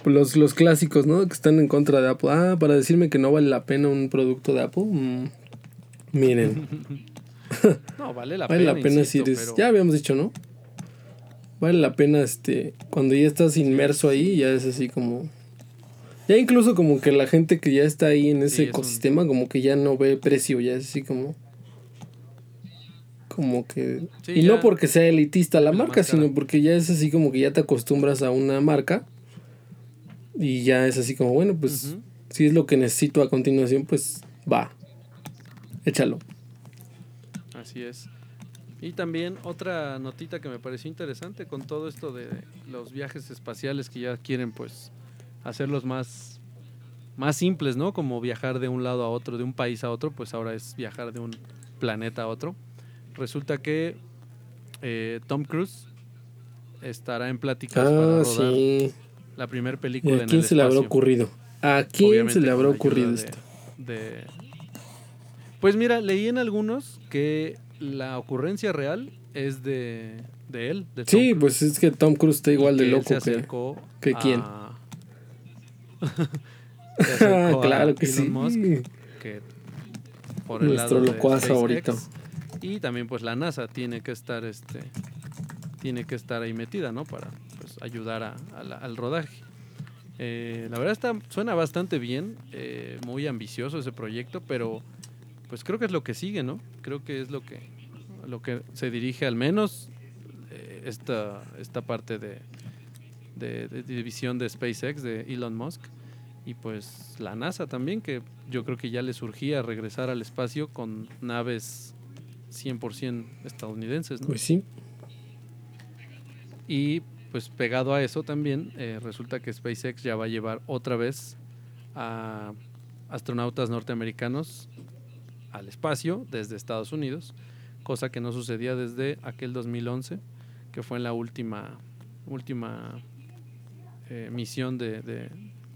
Los, los clásicos, ¿no? Que están en contra de Apple. Ah, para decirme que no vale la pena un producto de Apple. Mm. Miren, No, vale la vale pena. la pena insisto, pero- Ya habíamos dicho, ¿no? Vale la pena, este... Cuando ya estás inmerso ahí, ya es así como... Ya incluso como que la gente que ya está ahí en ese Sí, es un- ecosistema, como que ya no ve precio, ya es así como... Como que... Sí, y ya no porque sea elitista la marca, sino porque ya es así como que ya te acostumbras a una marca. Y ya es así como, bueno, pues si es lo que necesito a continuación, pues va. Échalo. Así es. Y también otra notita que me pareció interesante con todo esto de los viajes espaciales que ya quieren pues hacerlos más más simples, ¿no? Como viajar de un lado a otro, de un país a otro, pues ahora es viajar de un planeta a otro. Resulta que eh, Tom Cruise estará en pláticas para Ah, rodar sí. la primera ¿Y película a en quién el se le habrá ocurrido? ¿A quién Obviamente se le habrá ocurrido de- esto? de- Pues mira, leí en algunos que la ocurrencia real es de, de él. De Sí, Cruise, pues es que Tom Cruise está y igual de que él loco se que... que quién. a- acercó a claro que Elon sí. Musk, que por el Nuestro lado locuaz favorito. Y también pues la NASA tiene que estar este tiene que estar ahí metida, ¿no? Para pues, ayudar a- la- al rodaje. Eh, la verdad está, suena bastante bien, eh, muy ambicioso ese proyecto, pero pues creo que es lo que sigue, ¿no? Creo que es lo que, lo que se dirige al menos eh, esta, esta parte de, de, de división de SpaceX, de Elon Musk, y pues la NASA también, que yo creo que ya le surgía regresar al espacio con naves 100% estadounidenses, ¿no? Pues sí. Y pues pegado a eso también, eh, resulta que SpaceX ya va a llevar otra vez a astronautas norteamericanos al espacio desde Estados Unidos, cosa que no sucedía desde aquel 2011, que fue en la última, última eh, misión de, de-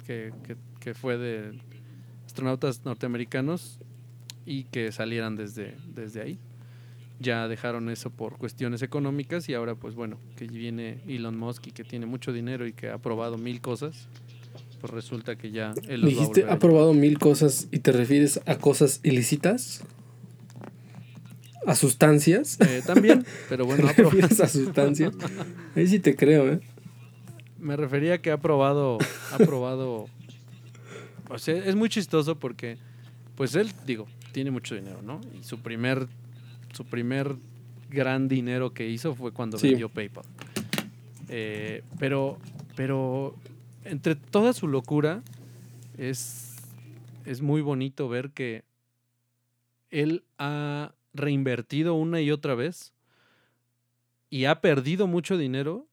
que, que- que fue de astronautas norteamericanos y que salieran desde, desde ahí ya dejaron eso por cuestiones económicas y ahora pues bueno, que viene Elon Musk y que tiene mucho dinero y que ha probado mil cosas, pues resulta que ya él a Dijiste, a ha probado mil cosas y te refieres a cosas ilícitas. ¿A sustancias? Eh, también, pero bueno, ha ¿Te refieres a sustancias? Ahí sí te creo, ¿eh? me refería que ha probado, ha probado, o sea, es muy chistoso porque pues él, digo, tiene mucho dinero, ¿no? Y su primer, su primer gran dinero que hizo fue cuando Sí. vendió PayPal. Eh, pero, pero entre toda su locura es, es muy bonito ver que él ha reinvertido una y otra vez y ha perdido mucho dinero,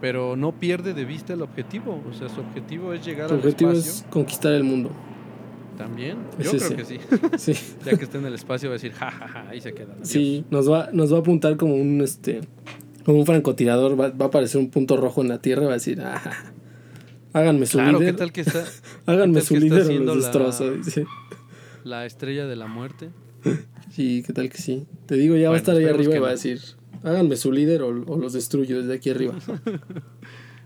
pero no pierde de vista el objetivo. O sea, su objetivo es llegar al objetivo espacio es conquistar el mundo. También. Yo creo que sí. Sí. Ya que esté en el espacio va a decir, ja, ja, ja, ahí se queda. Adiós". Sí, nos va, nos va a apuntar como un este como un francotirador, va, va a aparecer un punto rojo en la tierra y va a decir, ah, háganme su Claro, ¿qué líder, tal que está háganme qué su líder o los destrozo. la estrella de la muerte? Sí, qué tal que sí. Te digo, ya va a estar ahí arriba y va a decir, háganme su líder o, o los destruyo desde aquí arriba.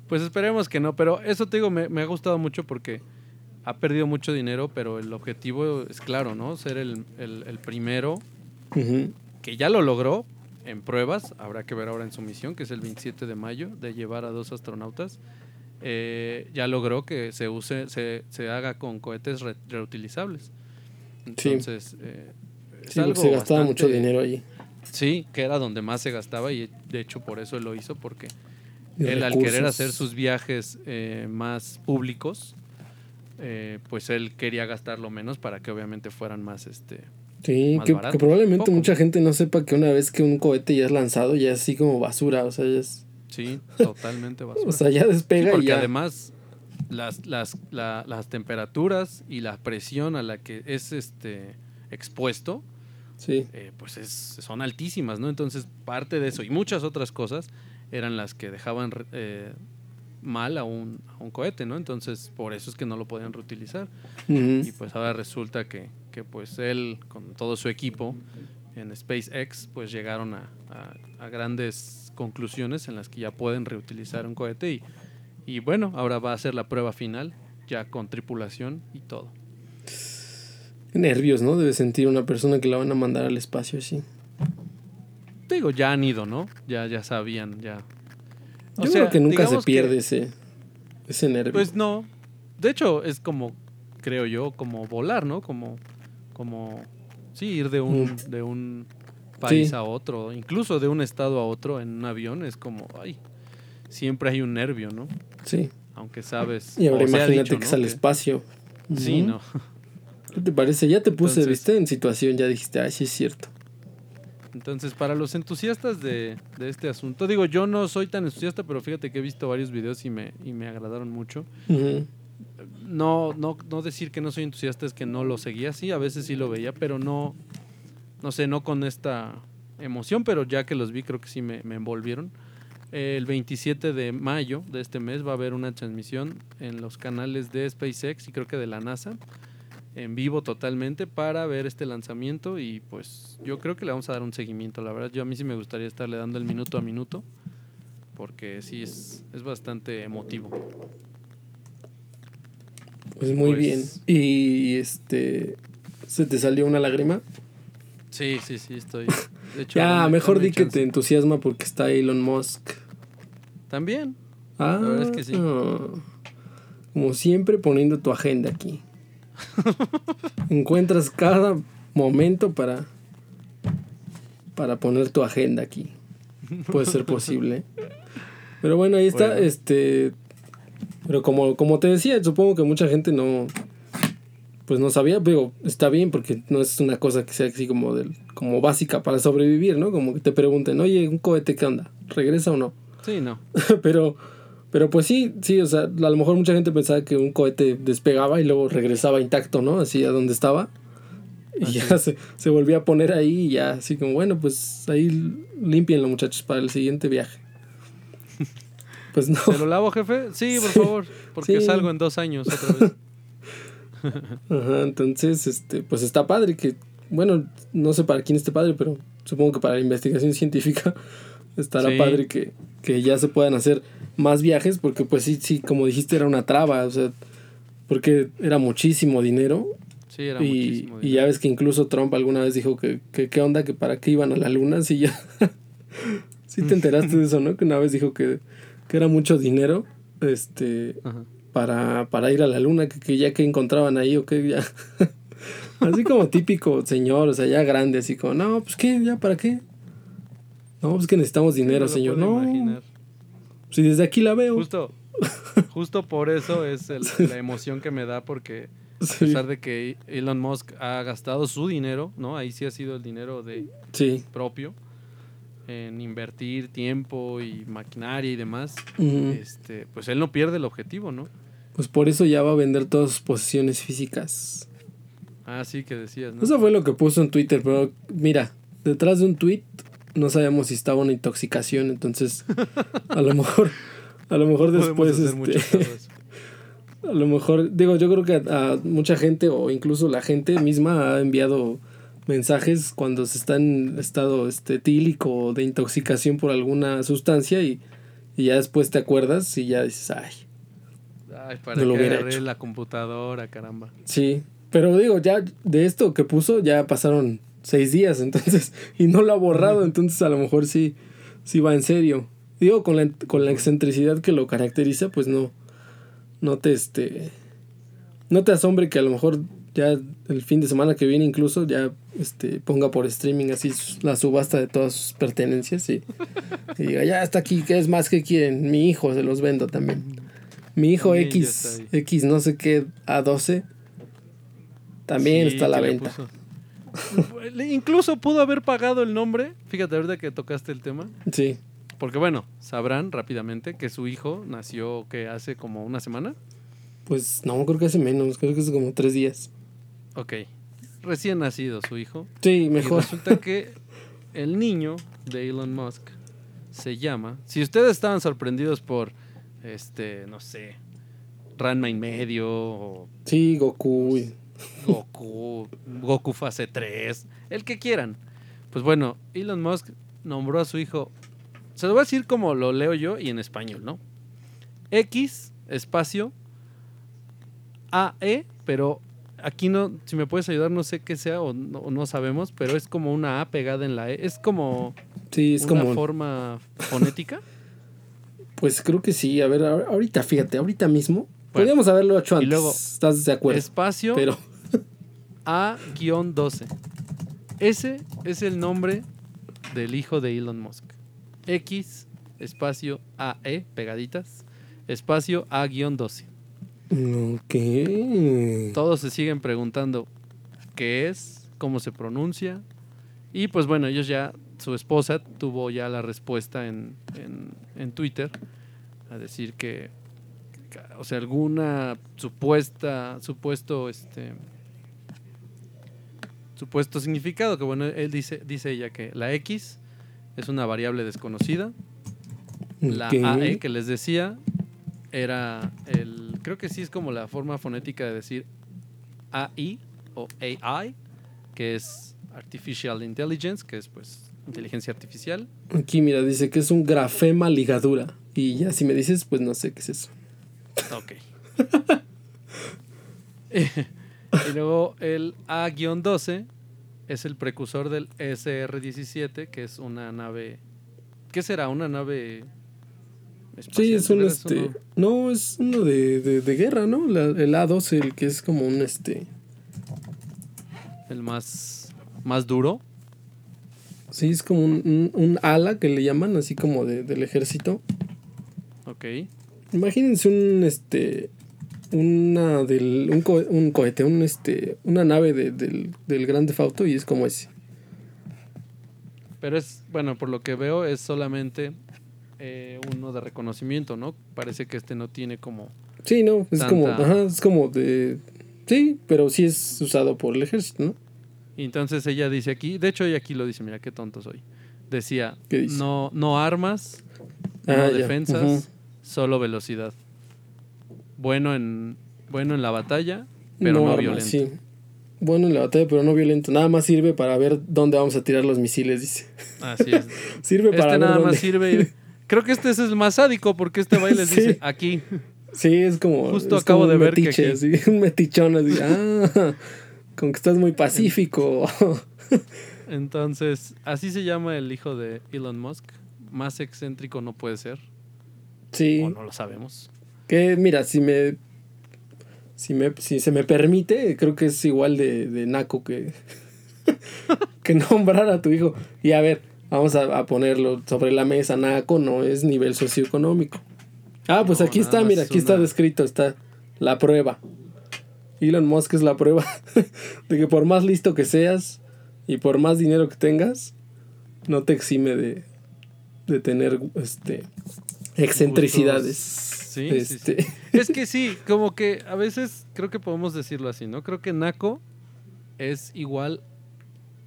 Pues esperemos que no, pero eso te digo, me, me ha gustado mucho porque ha perdido mucho dinero, pero el objetivo es claro, ¿no? Ser el, el- el primero que ya lo logró en pruebas, habrá que ver ahora en su misión, que es el 27 de mayo, de llevar a dos astronautas. Eh, ya logró que se use, se, se haga con cohetes re- reutilizables. Sí. Entonces, eh, es Sí, porque algo se gastaba mucho dinero allí. Sí, que era donde más se gastaba y de hecho por eso él lo hizo, porque él al querer hacer sus viajes eh, más públicos, eh, pues él quería gastarlo menos para que obviamente fueran más este Sí, más que, probablemente poco. mucha gente no sepa que una vez que un cohete ya es lanzado, ya es así como basura, o sea, ya es, sí totalmente basura o sea, ya Sí, despega y porque ya. además las, las, la- las temperaturas y la presión a la que es este expuesto Sí. eh, pues es, son altísimas, ¿no? Entonces, parte de eso y muchas otras cosas eran las que dejaban eh, mal a un, a un cohete, ¿no? Entonces, por eso es que no lo podían reutilizar. Y pues ahora resulta que, que pues él, con todo su equipo en SpaceX, pues llegaron a, a- a grandes conclusiones en las que ya pueden reutilizar un cohete y, y bueno, ahora va a ser la prueba final, ya con tripulación y todo. Qué nervios, ¿no? Debe sentir una persona que la van a mandar al espacio así. Te digo, ya han ido, ¿no? Ya, ya sabían, ya. O Yo sea, creo que nunca se pierde ese, ese nervio. Pues no. De hecho, es como, creo yo, como volar, ¿no? Como, como, sí, ir de un, Mm. de un país Sí. a otro, incluso de un estado a otro en un avión, es como, ay, siempre hay un nervio, ¿no? sí. Aunque sabes. Y ahora imagínate dicho, que ¿no? es al espacio. Sí. ¿no? ¿Qué te parece? Ya te puse, Entonces- ¿viste? En situación, ya dijiste, ay, sí es cierto. Entonces, para los entusiastas de, de este asunto, digo, yo no soy tan entusiasta, pero fíjate que he visto varios videos y me, y me agradaron mucho. No, no, no decir que no soy entusiasta es que no lo seguía, sí, a veces sí lo veía, pero no, no sé, no con esta emoción, pero ya que los vi creo que sí me, me envolvieron. El 27 de mayo de este mes va a haber una transmisión en los canales de SpaceX y creo que de la NASA, en vivo totalmente, para ver este lanzamiento y pues yo creo que le vamos a dar un seguimiento, la verdad, yo a mí sí me gustaría estarle dando el minuto a minuto, porque sí es, es bastante emotivo. Pues muy Pues- bien. Y este. ¿Se te salió una lágrima? Sí, sí, sí, estoy. De hecho, Ya, mejor di que te entusiasma porque está Elon Musk. También. Ah, verdad es que sí. Como siempre, poniendo tu agenda aquí. Encuentras cada momento para. Para poner tu agenda aquí. Puede ser posible. Pero bueno, ahí está. Bueno. Este. Pero como, como te decía, supongo que mucha gente no. Pues no sabía, pero está bien porque no es una cosa que sea así como del, como básica para sobrevivir, ¿no? Como que te pregunten, oye, un cohete, ¿qué onda? ¿Regresa o no? Sí, no. pero, pero pues sí, sí, o sea, a lo mejor mucha gente pensaba que un cohete despegaba y luego regresaba intacto, ¿no? Así a donde estaba. Y ya se, se volvía a poner ahí y ya, así como, bueno, pues ahí limpienlo muchachos para el siguiente viaje. Pues no. ¿Te lo lavo, jefe? Sí, por favor. Porque Sí. salgo en dos años otra vez. Ajá, entonces, este, pues está padre que, bueno, no sé para quién esté padre, pero supongo que para la investigación científica estará Sí. padre que, que ya se puedan hacer más viajes, porque pues sí, sí, como dijiste, era una traba, o sea, porque era muchísimo dinero Sí, era y, muchísimo. y ya ves que incluso Trump alguna vez dijo que, que qué onda, que para qué iban a la luna, si ya... sí te enteraste de eso, ¿no? Que una vez dijo que, que era mucho dinero, este, Ajá. para, para ir a la luna, que, que ya que encontraban ahí o que ya. así como típico señor, o sea, ya grande, así como, no, pues qué, ya para qué. No, pues que necesamos dinero, lo señor. No, imaginar. Si desde aquí la veo. Justo, justo por eso es el- la emoción que me da, porque a pesar de que Elon Musk ha gastado su dinero, ¿no? Ahí sí ha sido el dinero de sí. propio en invertir tiempo y maquinaria y demás. Este, pues él no pierde el objetivo, ¿no? Pues por eso ya va a vender todas sus posesiones físicas. Ah, sí que decías, ¿no? Eso fue lo que puso en Twitter, pero mira, detrás de un tweet no sabíamos si estaba una intoxicación, entonces a lo mejor, a lo mejor después, este. A lo mejor, digo, yo creo que a, a mucha gente o incluso la gente misma ha enviado mensajes cuando se está en estado este, tílico o de intoxicación por alguna sustancia y, y ya después te acuerdas y ya dices, ay, Ay, para No lo que hubiera hecho. la computadora, caramba. sí. Pero digo, ya de esto que puso ya pasaron seis días, entonces, y no lo ha borrado, entonces a lo mejor sí, sí va en serio. Digo, con la, con la excentricidad que lo caracteriza, pues no, no te este, no te asombre que a lo mejor ya el fin de semana que viene incluso ya este ponga por streaming así la subasta de todas sus pertenencias y, y diga, ya está aquí, ¿qué es más que quieren? Mi hijo se los vendo también. Mi hijo X. X no sé qué, A12, también Sí, está a la venta. puso. Incluso pudo haber pagado el nombre. Fíjate, ahorita que tocaste el tema. Sí, Porque bueno, sabrán rápidamente que su hijo nació que hace como una semana. pues no, creo que hace menos, creo que es como tres días. Ok. recién nacido su hijo. Sí, Y mejor. resulta que el niño de Elon Musk se llama. Si ustedes estaban sorprendidos por, este, no sé, Ranma y medio o Sí, Goku. Goku, Goku fase 3, el que quieran. Pues bueno, Elon Musk nombró a su hijo, se lo voy a decir como lo leo yo y en español, ¿no? X, espacio, AE, pero aquí no, si me puedes ayudar, no sé qué sea o no, o no sabemos, pero es como una A pegada en la E, es como Sí, es una como. forma fonética. Pues creo que sí. A ver, ahor- ahorita, fíjate, ahorita mismo. Podríamos haberlo hecho y antes. luego, ¿Estás de acuerdo? espacio, Pero. A-12. Ese es el nombre del hijo de Elon Musk. X, espacio AE, pegaditas, espacio A-12. Ok. Todos se siguen preguntando qué es, cómo se pronuncia. Y pues bueno, ellos ya, su esposa tuvo ya la respuesta en, en, en Twitter a decir que, o sea, alguna supuesta, supuesto, este, supuesto significado, que bueno, él dice, dice ella que la X es una variable desconocida, la. AE que les decía era el. Creo que sí es como la forma fonética de decir AI o AI, que es Artificial Intelligence, que es pues inteligencia artificial. Aquí, mira, dice que es un grafema ligadura. Y ya, si me dices, pues no sé qué es eso. Ok. y luego el A-12 es el precursor del SR-17, que es una nave. ¿Qué será? ¿Una nave espacial? Sí, es ¿De un este. uno? No, es uno de, de, de guerra, ¿no? La- el A12, el que es como un este. El más, más duro. Sí, es como un, un, un ala que le llaman, así como de, del ejército. Ok. Imagínense un este. Una del. Un, co- un cohete, un este. Una nave de- del, del Grande Fauto y es como ese. Pero es, bueno, por lo que veo, es solamente eh, uno de reconocimiento, ¿no? Parece que este no tiene como. Sí, no, es como. Ajá, es como de. Sí, pero sí es usado por el ejército, ¿no? Y entonces ella dice aquí, de hecho ella aquí lo dice, mira qué tonto soy. Decía, ¿Qué dice? no, no armas, Ah, no ya, defensas. Solo velocidad. Bueno en, bueno en la batalla, pero no, violento. sí. Bueno en la batalla, pero no violento. Nada más sirve para ver dónde vamos a tirar los misiles, dice. Así es. Sirve para este ver nada dónde. más sirve. Creo que este es el más sádico porque este baile Sí. dice aquí. Sí, es como. Justo es acabo como de ver que metiche, aquí- así, un metichón así. Ah, con que estás muy pacífico. Entonces, así se llama el hijo de Elon Musk. Más excéntrico no puede ser. Sí. O no lo sabemos. Que mira, si me. Si, me, si se me permite, creo que es igual de, de naco que. que nombrar a tu hijo. Y a ver, vamos a, a ponerlo sobre la mesa. Naco no es nivel socioeconómico. Ah, pues No, aquí está, mira, aquí está descrito, está la prueba. Elon Musk es la prueba de que por más listo que seas y por más dinero que tengas, no te exime de, de tener este excentricidades. Sí, sí, sí. Este, Es que sí, como que a veces creo que podemos decirlo así, ¿no? Creo que Naco es igual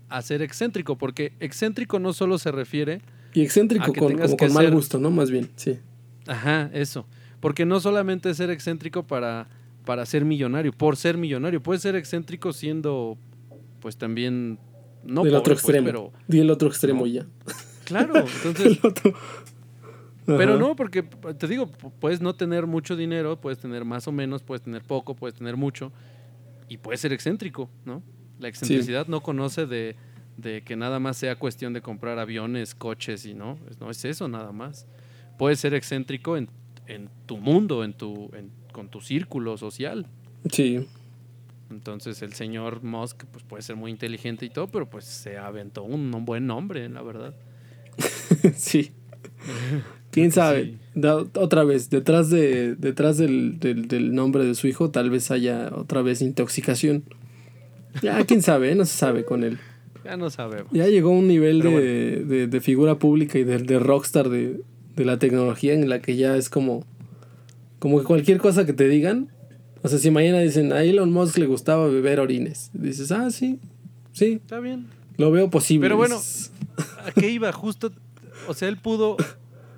a ser excéntrico, porque excéntrico no solo se refiere, Y excéntrico con, como mal ser- gusto, ¿no? Más bien, sí. ajá, eso, porque no solamente es ser excéntrico para, para ser millonario, por ser millonario, puede ser excéntrico siendo, pues también, no Del pobre, otro pues, extremo. pero Di el otro extremo No. ya. claro, entonces El otro. Pero no, porque te digo, pu- puedes no tener mucho dinero, puedes tener más o menos, puedes tener poco, puedes tener mucho, y puedes ser excéntrico, ¿no? La excentricidad no conoce de, de que nada más sea cuestión de comprar aviones, coches y no, no es eso nada más. Puedes ser excéntrico en, en tu mundo, en tu, en- con tu círculo social. Sí. Entonces el señor Musk pues, puede ser muy inteligente y todo, pero pues se aventó un, un buen nombre, la verdad. sí. ¿Quién sabe? sí. Da- otra vez, detrás, de, detrás del, del, del nombre de su hijo, tal vez haya otra vez intoxicación. Ya, quién sabe, no se sabe con él. Ya no sabemos. Ya llegó a un nivel de, de, de figura pública y de, rockstar de, de la tecnología en la que ya es como, como que cualquier cosa que te digan O sea, si mañana dicen a Elon Musk le gustaba beber orines, dices, ah, sí, sí, Está bien. lo veo posible. Pero bueno, ¿a qué iba? Justo, o sea, él pudo,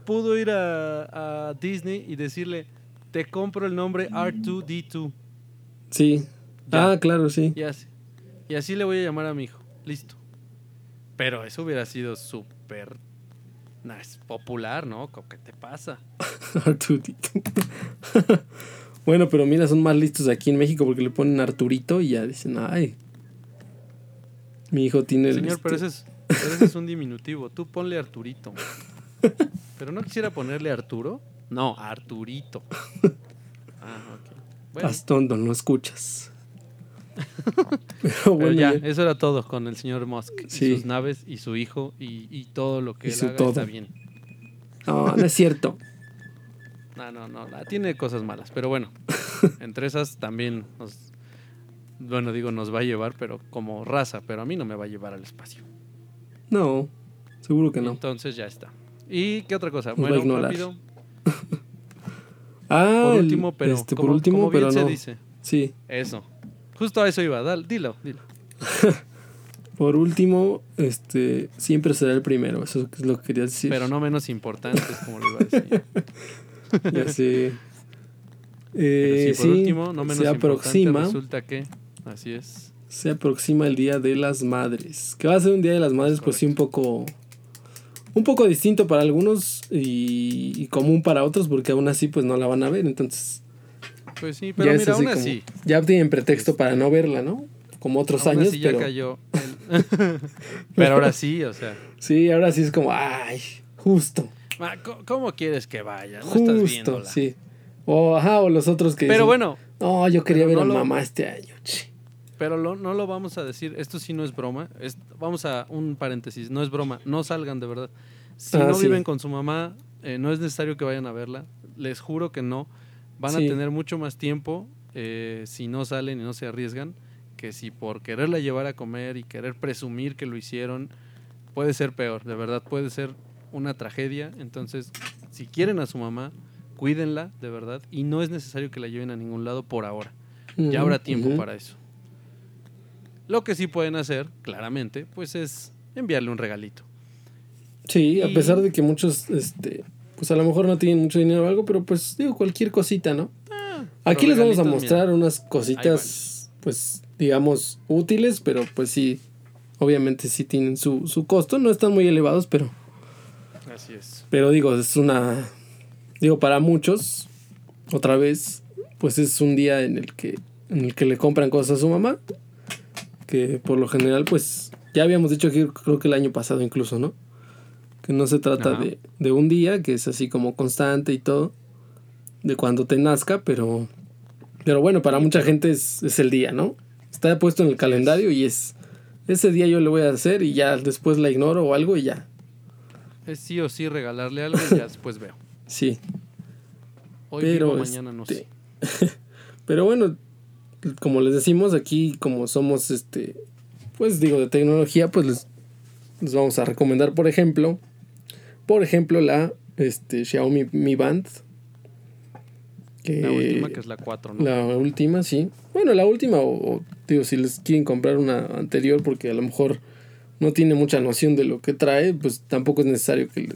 pudo ir a, a Disney y decirle, te compro el nombre R2D2. sí. Ya. Ah, claro, sí. Y así, y así le voy a llamar a mi hijo. Listo. Pero eso hubiera sido súper nah, es popular, ¿no? ¿Qué te pasa? Arturito. bueno, pero mira, son más listos aquí en México porque le ponen Arturito y ya dicen, ay. Mi hijo tiene el. Señor, pero este- ese, es, pero ese es un diminutivo. Tú ponle Arturito. Pero no quisiera ponerle Arturo. No, Arturito. Ah, ok. Bueno, Haz tonto, no escuchas. pero pero bueno, ya, ya. eso era todo con el señor Musk. y sus naves y su hijo y, y todo lo que Y él su haga todo. está bien. No, no es cierto. No, no, no. la- Tiene cosas malas. Pero bueno, entre esas también nos. Bueno, digo, nos va a llevar, pero como raza. Pero a mí no me va a llevar al espacio. No, seguro que no. Entonces ya está. ¿Y qué otra cosa? Bueno, ignorar. rápido. Ah, Por último, pero. este, como, por último, como bien pero se no. dice. Sí. Eso. Justo a eso iba. Dale, dilo, dilo. Por último, este, siempre será el primero. Eso es lo que quería decir. Pero no menos importantes, como lo iba a decir. Ya sé. Pero Eh, sí, por sí, último, no menos se importante, aproxima, resulta que. Así es. se aproxima el Día de las Madres. Que va a ser un Día de las Madres, pues sí, un poco. Un poco distinto para algunos y, y común para otros, porque aún así, pues no la van a ver. Entonces, Pues sí, ya pero mira, así aún así. Ya tienen pretexto para no verla, ¿no? Como otros aún años, así ya pero. cayó. el- pero ahora sí, o sea. Sí, ahora sí es como, ay, justo. ¿Cómo quieres que vaya? No estás Justo, viéndola. sí. O, ajá, o los otros que Pero dicen, bueno, No, yo quería ver no a lo- mamá este año. Che". pero lo- no lo vamos a decir. Esto sí no es broma. es- vamos a un paréntesis. No es broma. No salgan de verdad. Si Ah, no sí. viven con su mamá, eh, no es necesario que vayan a verla. Les juro que no. Van Sí. a tener mucho más tiempo eh, si no salen y no se arriesgan que si por quererla llevar a comer y querer presumir que lo hicieron puede ser peor. De verdad puede ser una tragedia. Entonces, si quieren a su mamá, cuídenla de verdad y no es necesario que la lleven a ningún lado por ahora. Ya habrá tiempo para eso. Lo que sí pueden hacer, claramente, pues es enviarle un regalito. Sí, a pesar de que muchos, este, pues a lo mejor no tienen mucho dinero o algo, pero pues digo, cualquier cosita, ¿no? Aquí pero les vamos a mostrar unas cositas, pues, digamos, útiles, pero pues sí, obviamente sí tienen su, su costo, no están muy elevados, pero, Así es. pero digo, es una, digo, para muchos, otra vez, pues es un día en el que, en el que le compran cosas a su mamá, que por lo general, pues, ya habíamos dicho aquí, creo que el año pasado incluso, ¿no? Que no se trata de, de un día, que es así como constante y todo, de cuando te nazca, pero, pero bueno, para mucha gente es, es el día, ¿no? Está puesto en el calendario y es, ese día yo le voy a hacer y ya después la ignoro o algo y ya, Es sí o sí regalarle algo y ya después veo. sí. Hoy Pero, vivo, mañana no este, sé. Pero bueno, como les decimos aquí, como somos, este, pues digo, de tecnología, pues les, les vamos a recomendar, por ejemplo, por ejemplo, la este, Xiaomi Mi Band. que- La última que es la 4, ¿no? La última, sí. Bueno, la última, o, o, digo, si les quieren comprar una anterior, porque a lo mejor no tiene mucha noción de lo que trae, pues tampoco es necesario que le,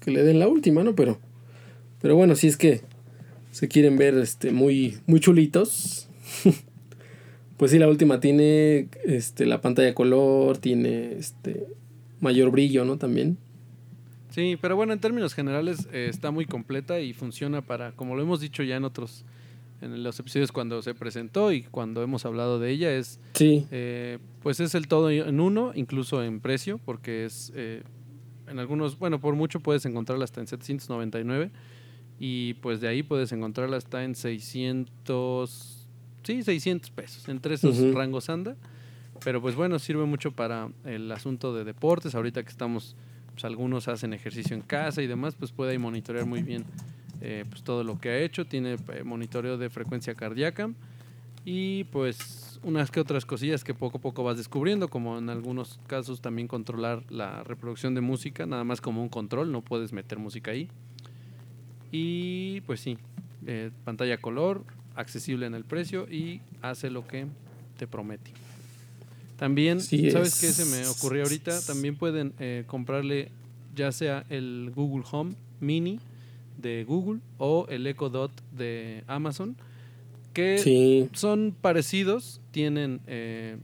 que le den la última, ¿no? Pero, pero bueno, si es que se quieren ver este, muy, muy chulitos, pues sí, la última tiene este, la pantalla color, tiene este, mayor brillo, ¿no? También. Sí, pero bueno, en términos generales eh, está muy completa y funciona para, como lo hemos dicho ya en otros, en los episodios cuando se presentó y cuando hemos hablado de ella, es Sí, eh, pues es el todo en uno, incluso en precio, porque es eh, en algunos, bueno, por mucho puedes encontrarla hasta en 799 y pues de ahí puedes encontrarla hasta en 600, sí, 600 pesos, entre esos rangos anda. Pero pues bueno, sirve mucho para el asunto de deportes, ahorita que estamos, pues algunos hacen ejercicio en casa y demás, pues puede ahí monitorear muy bien eh, pues todo lo que ha hecho, tiene eh, monitoreo de frecuencia cardíaca y pues unas que otras cosillas que poco a poco vas descubriendo, como en algunos casos también controlar la reproducción de música, nada más como un control, no puedes meter música ahí. Y pues sí, eh, pantalla color, accesible en el precio y hace lo que te promete. También, Sí ¿sabes qué se me ocurrió ahorita? También pueden eh, comprarle ya sea el Google Home Mini de Google o el Echo Dot de Amazon, que Sí, son parecidos, tienen eh,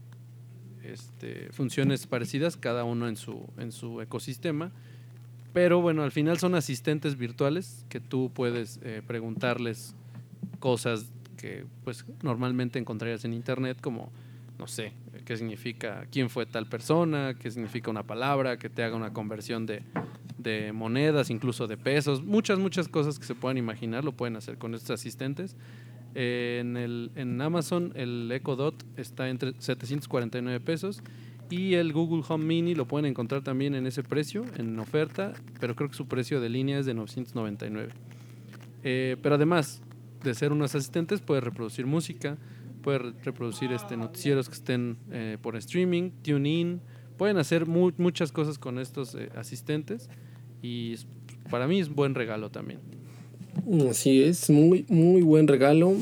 este, funciones parecidas, cada uno en su, en su ecosistema. Pero bueno, al final son asistentes virtuales que tú puedes eh, preguntarles cosas que pues normalmente encontrarías en internet, como, no sé, qué significa, quién fue tal persona, qué significa una palabra, que te haga una conversión de, de monedas, incluso de pesos, muchas, muchas cosas que se puedan imaginar, lo pueden hacer con estos asistentes. Eh, en, el, en Amazon el Echo Dot está entre 749 pesos y el Google Home Mini lo pueden encontrar también en ese precio, en oferta, pero creo que su precio de línea es de 999. Eh, pero además de ser unos asistentes, puede reproducir música, puede re- reproducir este, noticieros que estén eh, por streaming, tune in, pueden hacer mu- muchas cosas con estos eh, asistentes y para mí es buen regalo también. así es, muy, muy buen regalo.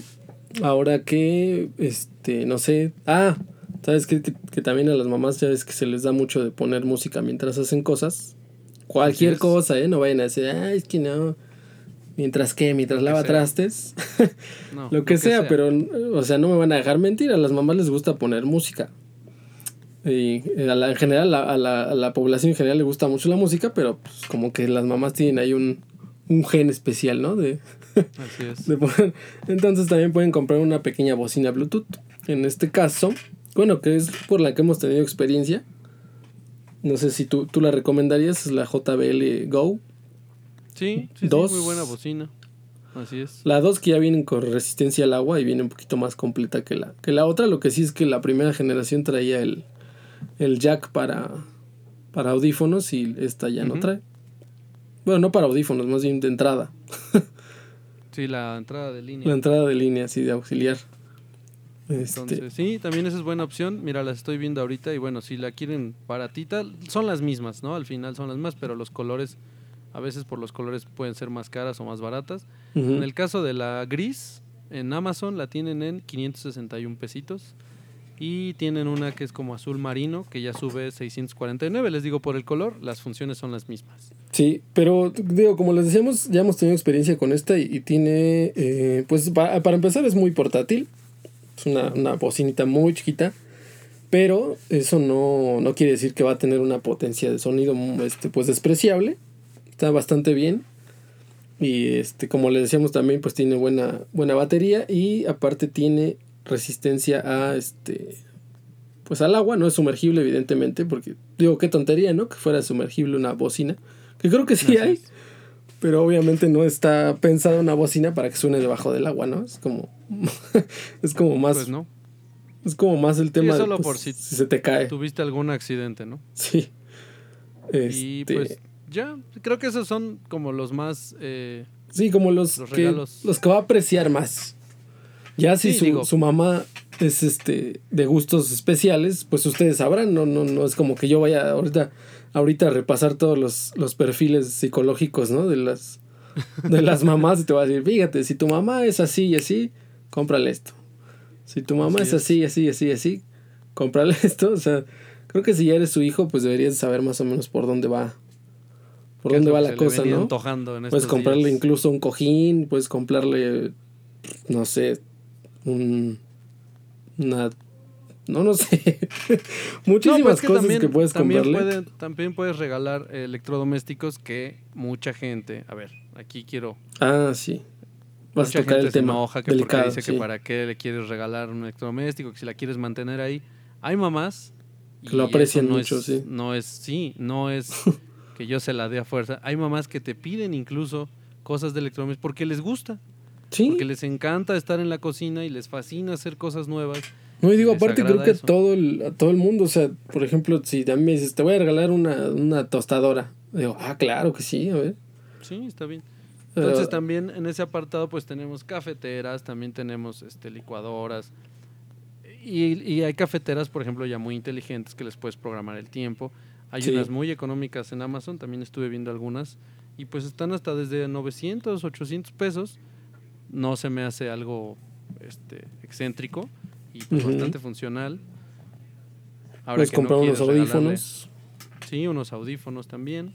Ahora que, este, no sé, ah, sabes que, que, que también a las mamás ya ves que se les da mucho de poner música mientras hacen cosas. Cualquier cosa, ¿eh? No vayan a decir, ah, es que no. Mientras que, mientras lava sea. trastes, No, lo que sea, pero, o sea, no me van a dejar mentir, a las mamás les gusta poner música. Y eh, a la- en general, a, a la, a la población en general le gusta mucho la música, pero pues como que las mamás tienen ahí un, un gen especial, ¿no? De, Así es. de poner- Entonces también pueden comprar una pequeña bocina Bluetooth. En este caso, bueno, que es por la que hemos tenido experiencia. No sé si tú, tú la recomendarías, es la JBL Go. Sí, sí, Dos. sí, muy buena bocina. Así es. La 2 que ya vienen con resistencia al agua y viene un poquito más completa que la, que la otra. Lo que sí es que la primera generación traía el, el jack para, para audífonos y esta ya no trae. Bueno, no para audífonos, más bien de entrada. Sí, la entrada de línea. La entrada de línea, así de auxiliar. Este, Entonces, sí, también esa es buena opción. Mira, las estoy viendo ahorita y bueno, si la quieren baratita, son las mismas, ¿no? Al final son las mismas, pero los colores, a veces por los colores pueden ser más caras o más baratas. ujú. En el caso de la gris, en Amazon la tienen en 561 pesitos. Y tienen una que es como azul marino, que ya sube 649. Les digo por el color, las funciones son las mismas. Sí, pero digo, como les decíamos, ya hemos tenido experiencia con esta y, y tiene, eh, pues pa- para empezar es muy portátil, es una, una bocinita muy chiquita, pero eso no, no quiere decir que va a tener una potencia de sonido este, pues despreciable, está bastante bien y este, como les decíamos también pues tiene buena, buena batería y aparte tiene resistencia a este pues al agua, no es sumergible evidentemente, porque digo, qué tontería, ¿no? Que fuera sumergible una bocina. Que creo que sí hay, es. pero obviamente no está pensada una bocina para que suene debajo del agua, ¿no? Es como es como más Pues no. es como más el tema de solo pues, por si se te cae. Tuviste algún accidente, ¿no? Sí. Y Este, pues ya, creo que esos son como los más... eh, sí, como los, los que regalos. los que va a apreciar más. Ya si Sí, su, digo. su mamá es este de gustos especiales, pues ustedes sabrán, no no no es como que yo vaya ahorita ahorita a repasar todos los, los perfiles psicológicos, ¿no? De las de las mamás y te va a decir, fíjate, si tu mamá es así y así, cómprale esto. Si tu mamá Así es así, así, así, así, cómprale esto. O sea, creo que si ya eres su hijo, pues deberías saber más o menos por dónde va. Por dónde va la cosa, ¿no? antojando en Puedes comprarle días. incluso un cojín, puedes comprarle, no sé, un... Una... No, no sé. Muchísimas No, pues que cosas también, que puedes también comprarle. también puedes regalar electrodomésticos que mucha gente... A ver, aquí quiero... Ah, sí. Vas mucha a tocar gente el se tema enoja que delicado, porque dice sí. que para qué le quieres regalar un electrodoméstico, que si la quieres mantener ahí. Hay mamás... Que lo aprecian no mucho, es- sí. No es... Sí, no es que yo se la dé a fuerza. Hay mamás que te piden incluso cosas de electrodomésticos porque les gusta. Sí. Porque les encanta estar en la cocina y les fascina hacer cosas nuevas. No, y digo, les aparte creo que eso. todo el, a todo el mundo, o sea, por ejemplo, si también me dices, te voy a regalar una, una tostadora. Digo, ah, claro que sí, a ver. Sí, está bien. Entonces también en ese apartado pues tenemos cafeteras, también tenemos este, licuadoras. Y, y hay cafeteras, por ejemplo, ya muy inteligentes que les puedes programar el tiempo. Hay Sí. unas muy económicas en Amazon, también estuve viendo algunas. Y pues están hasta desde 900, 800 pesos. No se me hace algo este, excéntrico y pues, Ujú. bastante funcional. Ahora Puedes que no comprar unos quieres regalarle- audífonos. Sí, unos audífonos también.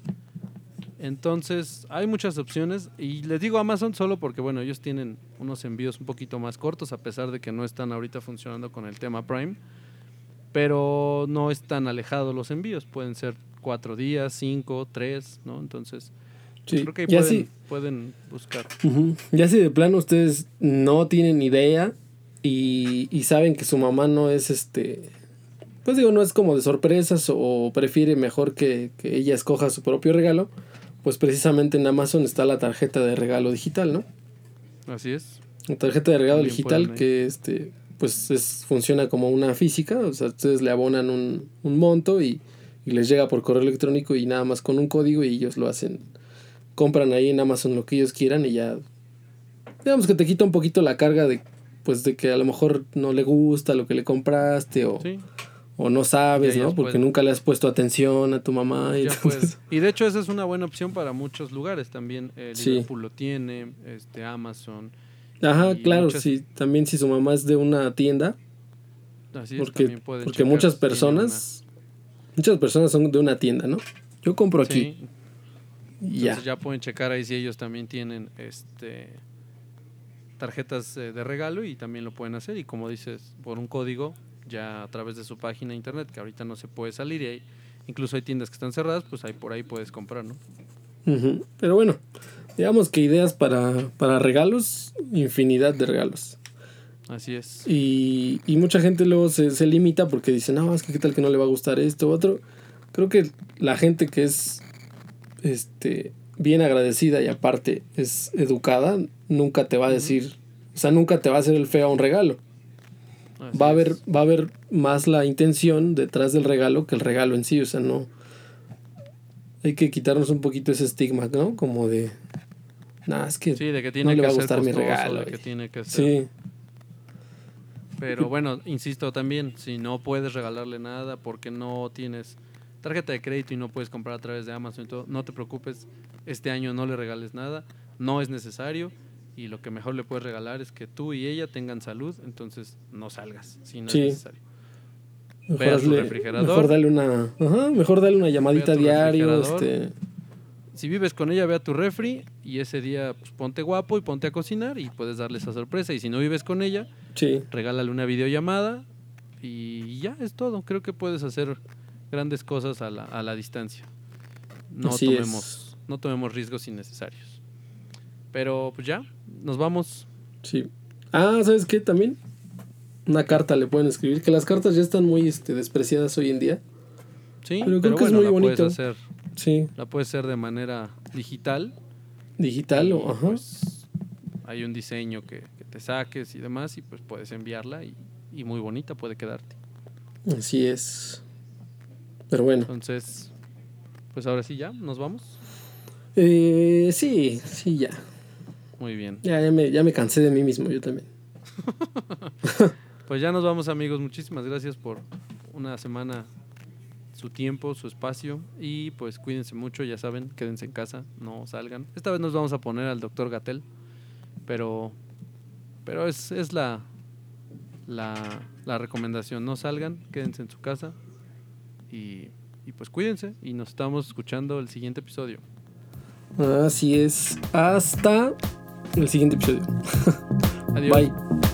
Entonces, hay muchas opciones. Y les digo Amazon solo porque, bueno, ellos tienen unos envíos un poquito más cortos, a pesar de que no están ahorita funcionando con el tema Prime. Pero no están alejados los envíos. Pueden ser cuatro días, cinco, tres, ¿no? Entonces, Sí. creo que ahí pueden, pueden buscar. ya si de plano ustedes no tienen idea y, y saben que su mamá no es este. Pues digo, no es como de sorpresas o prefiere mejor que, que ella escoja su propio regalo. Pues precisamente en Amazon está la tarjeta de regalo digital, ¿no? Así es. La tarjeta de regalo También digital que este pues es, funciona como una física, o sea, ustedes le abonan un, un monto y, y les llega por correo electrónico y nada más con un código y ellos lo hacen, compran ahí en Amazon lo que ellos quieran y ya, digamos que te quita un poquito la carga de, pues de que a lo mejor no le gusta lo que le compraste o, Sí, o no sabes, ¿no? Porque pueden- nunca le has puesto atención a tu mamá. Y entonces-. Y de hecho, esa es una buena opción para muchos lugares también. Eh, Sí. Liverpool lo tiene, este, Amazon. Ajá, y claro, muchas- sí, también si su mamá es de una tienda, Así es, porque, pueden porque muchas personas muchas personas son de una tienda no yo compro aquí. Sí, y ya. Entonces ya pueden checar ahí si ellos también tienen este tarjetas eh, de regalo y también lo pueden hacer. Y como dices por un código ya a través de su página de internet que ahorita no se puede salir y hay, incluso hay tiendas que están cerradas pues ahí por ahí puedes comprar no pero bueno digamos que ideas para, para regalos infinidad de regalos. Así es. Y, y mucha gente luego se, se limita porque dice no es que qué tal que no le va a gustar esto u otro creo que la gente que es este bien agradecida y aparte es educada nunca te va a decir o sea nunca te va a hacer el feo a un regalo. Así va a haber es. va a haber más la intención detrás del regalo que el regalo en sí o sea no hay que quitarnos un poquito ese estigma no como de nada es que sí de que tiene le que va a gustar mi regalo, de que tiene que ser sí Pero bueno, insisto también, si no puedes regalarle nada porque no tienes tarjeta de crédito y no puedes comprar a través de Amazon y todo, no te preocupes, este año no le regales nada, no es necesario y lo que mejor le puedes regalar es que tú y ella tengan salud, entonces no salgas si no Sí. es necesario. Mejor, Ve a refrigerador. mejor dale una ajá, mejor dale una llamadita diario este Si vives con ella, ve a tu refri y ese día pues, ponte guapo y ponte a cocinar y puedes darle esa sorpresa. Y si no vives con ella, sí regálale una videollamada y ya es todo. Creo que puedes hacer grandes cosas a la, a la distancia. No Así tomemos, no tomemos riesgos innecesarios. Pero pues ya, nos vamos. sí ah sabes qué también una carta le pueden escribir que las cartas ya están muy este despreciadas hoy en día Sí, Pero pero, creo que es muy la bonito. puedes hacer, sí la puedes hacer de manera digital. digital o ajá pues, hay un diseño que, que te saques y demás y pues puedes enviarla y, y muy bonita puede quedarte. así es pero bueno Entonces, pues ahora sí ya, nos vamos. eh, sí sí ya Muy bien. Ya, ya, me, ya me cansé de mí mismo, yo también. Pues ya nos vamos amigos, muchísimas gracias por una semana, su tiempo, su espacio y pues cuídense mucho, ya saben, quédense en casa, no salgan. Esta vez nos vamos a poner al doctor Gatel, pero, pero es, es la, la, la recomendación, no salgan, quédense en su casa y, y pues cuídense y nos estamos escuchando el siguiente episodio. Así es. Hasta el siguiente episodio. Adiós. Bye.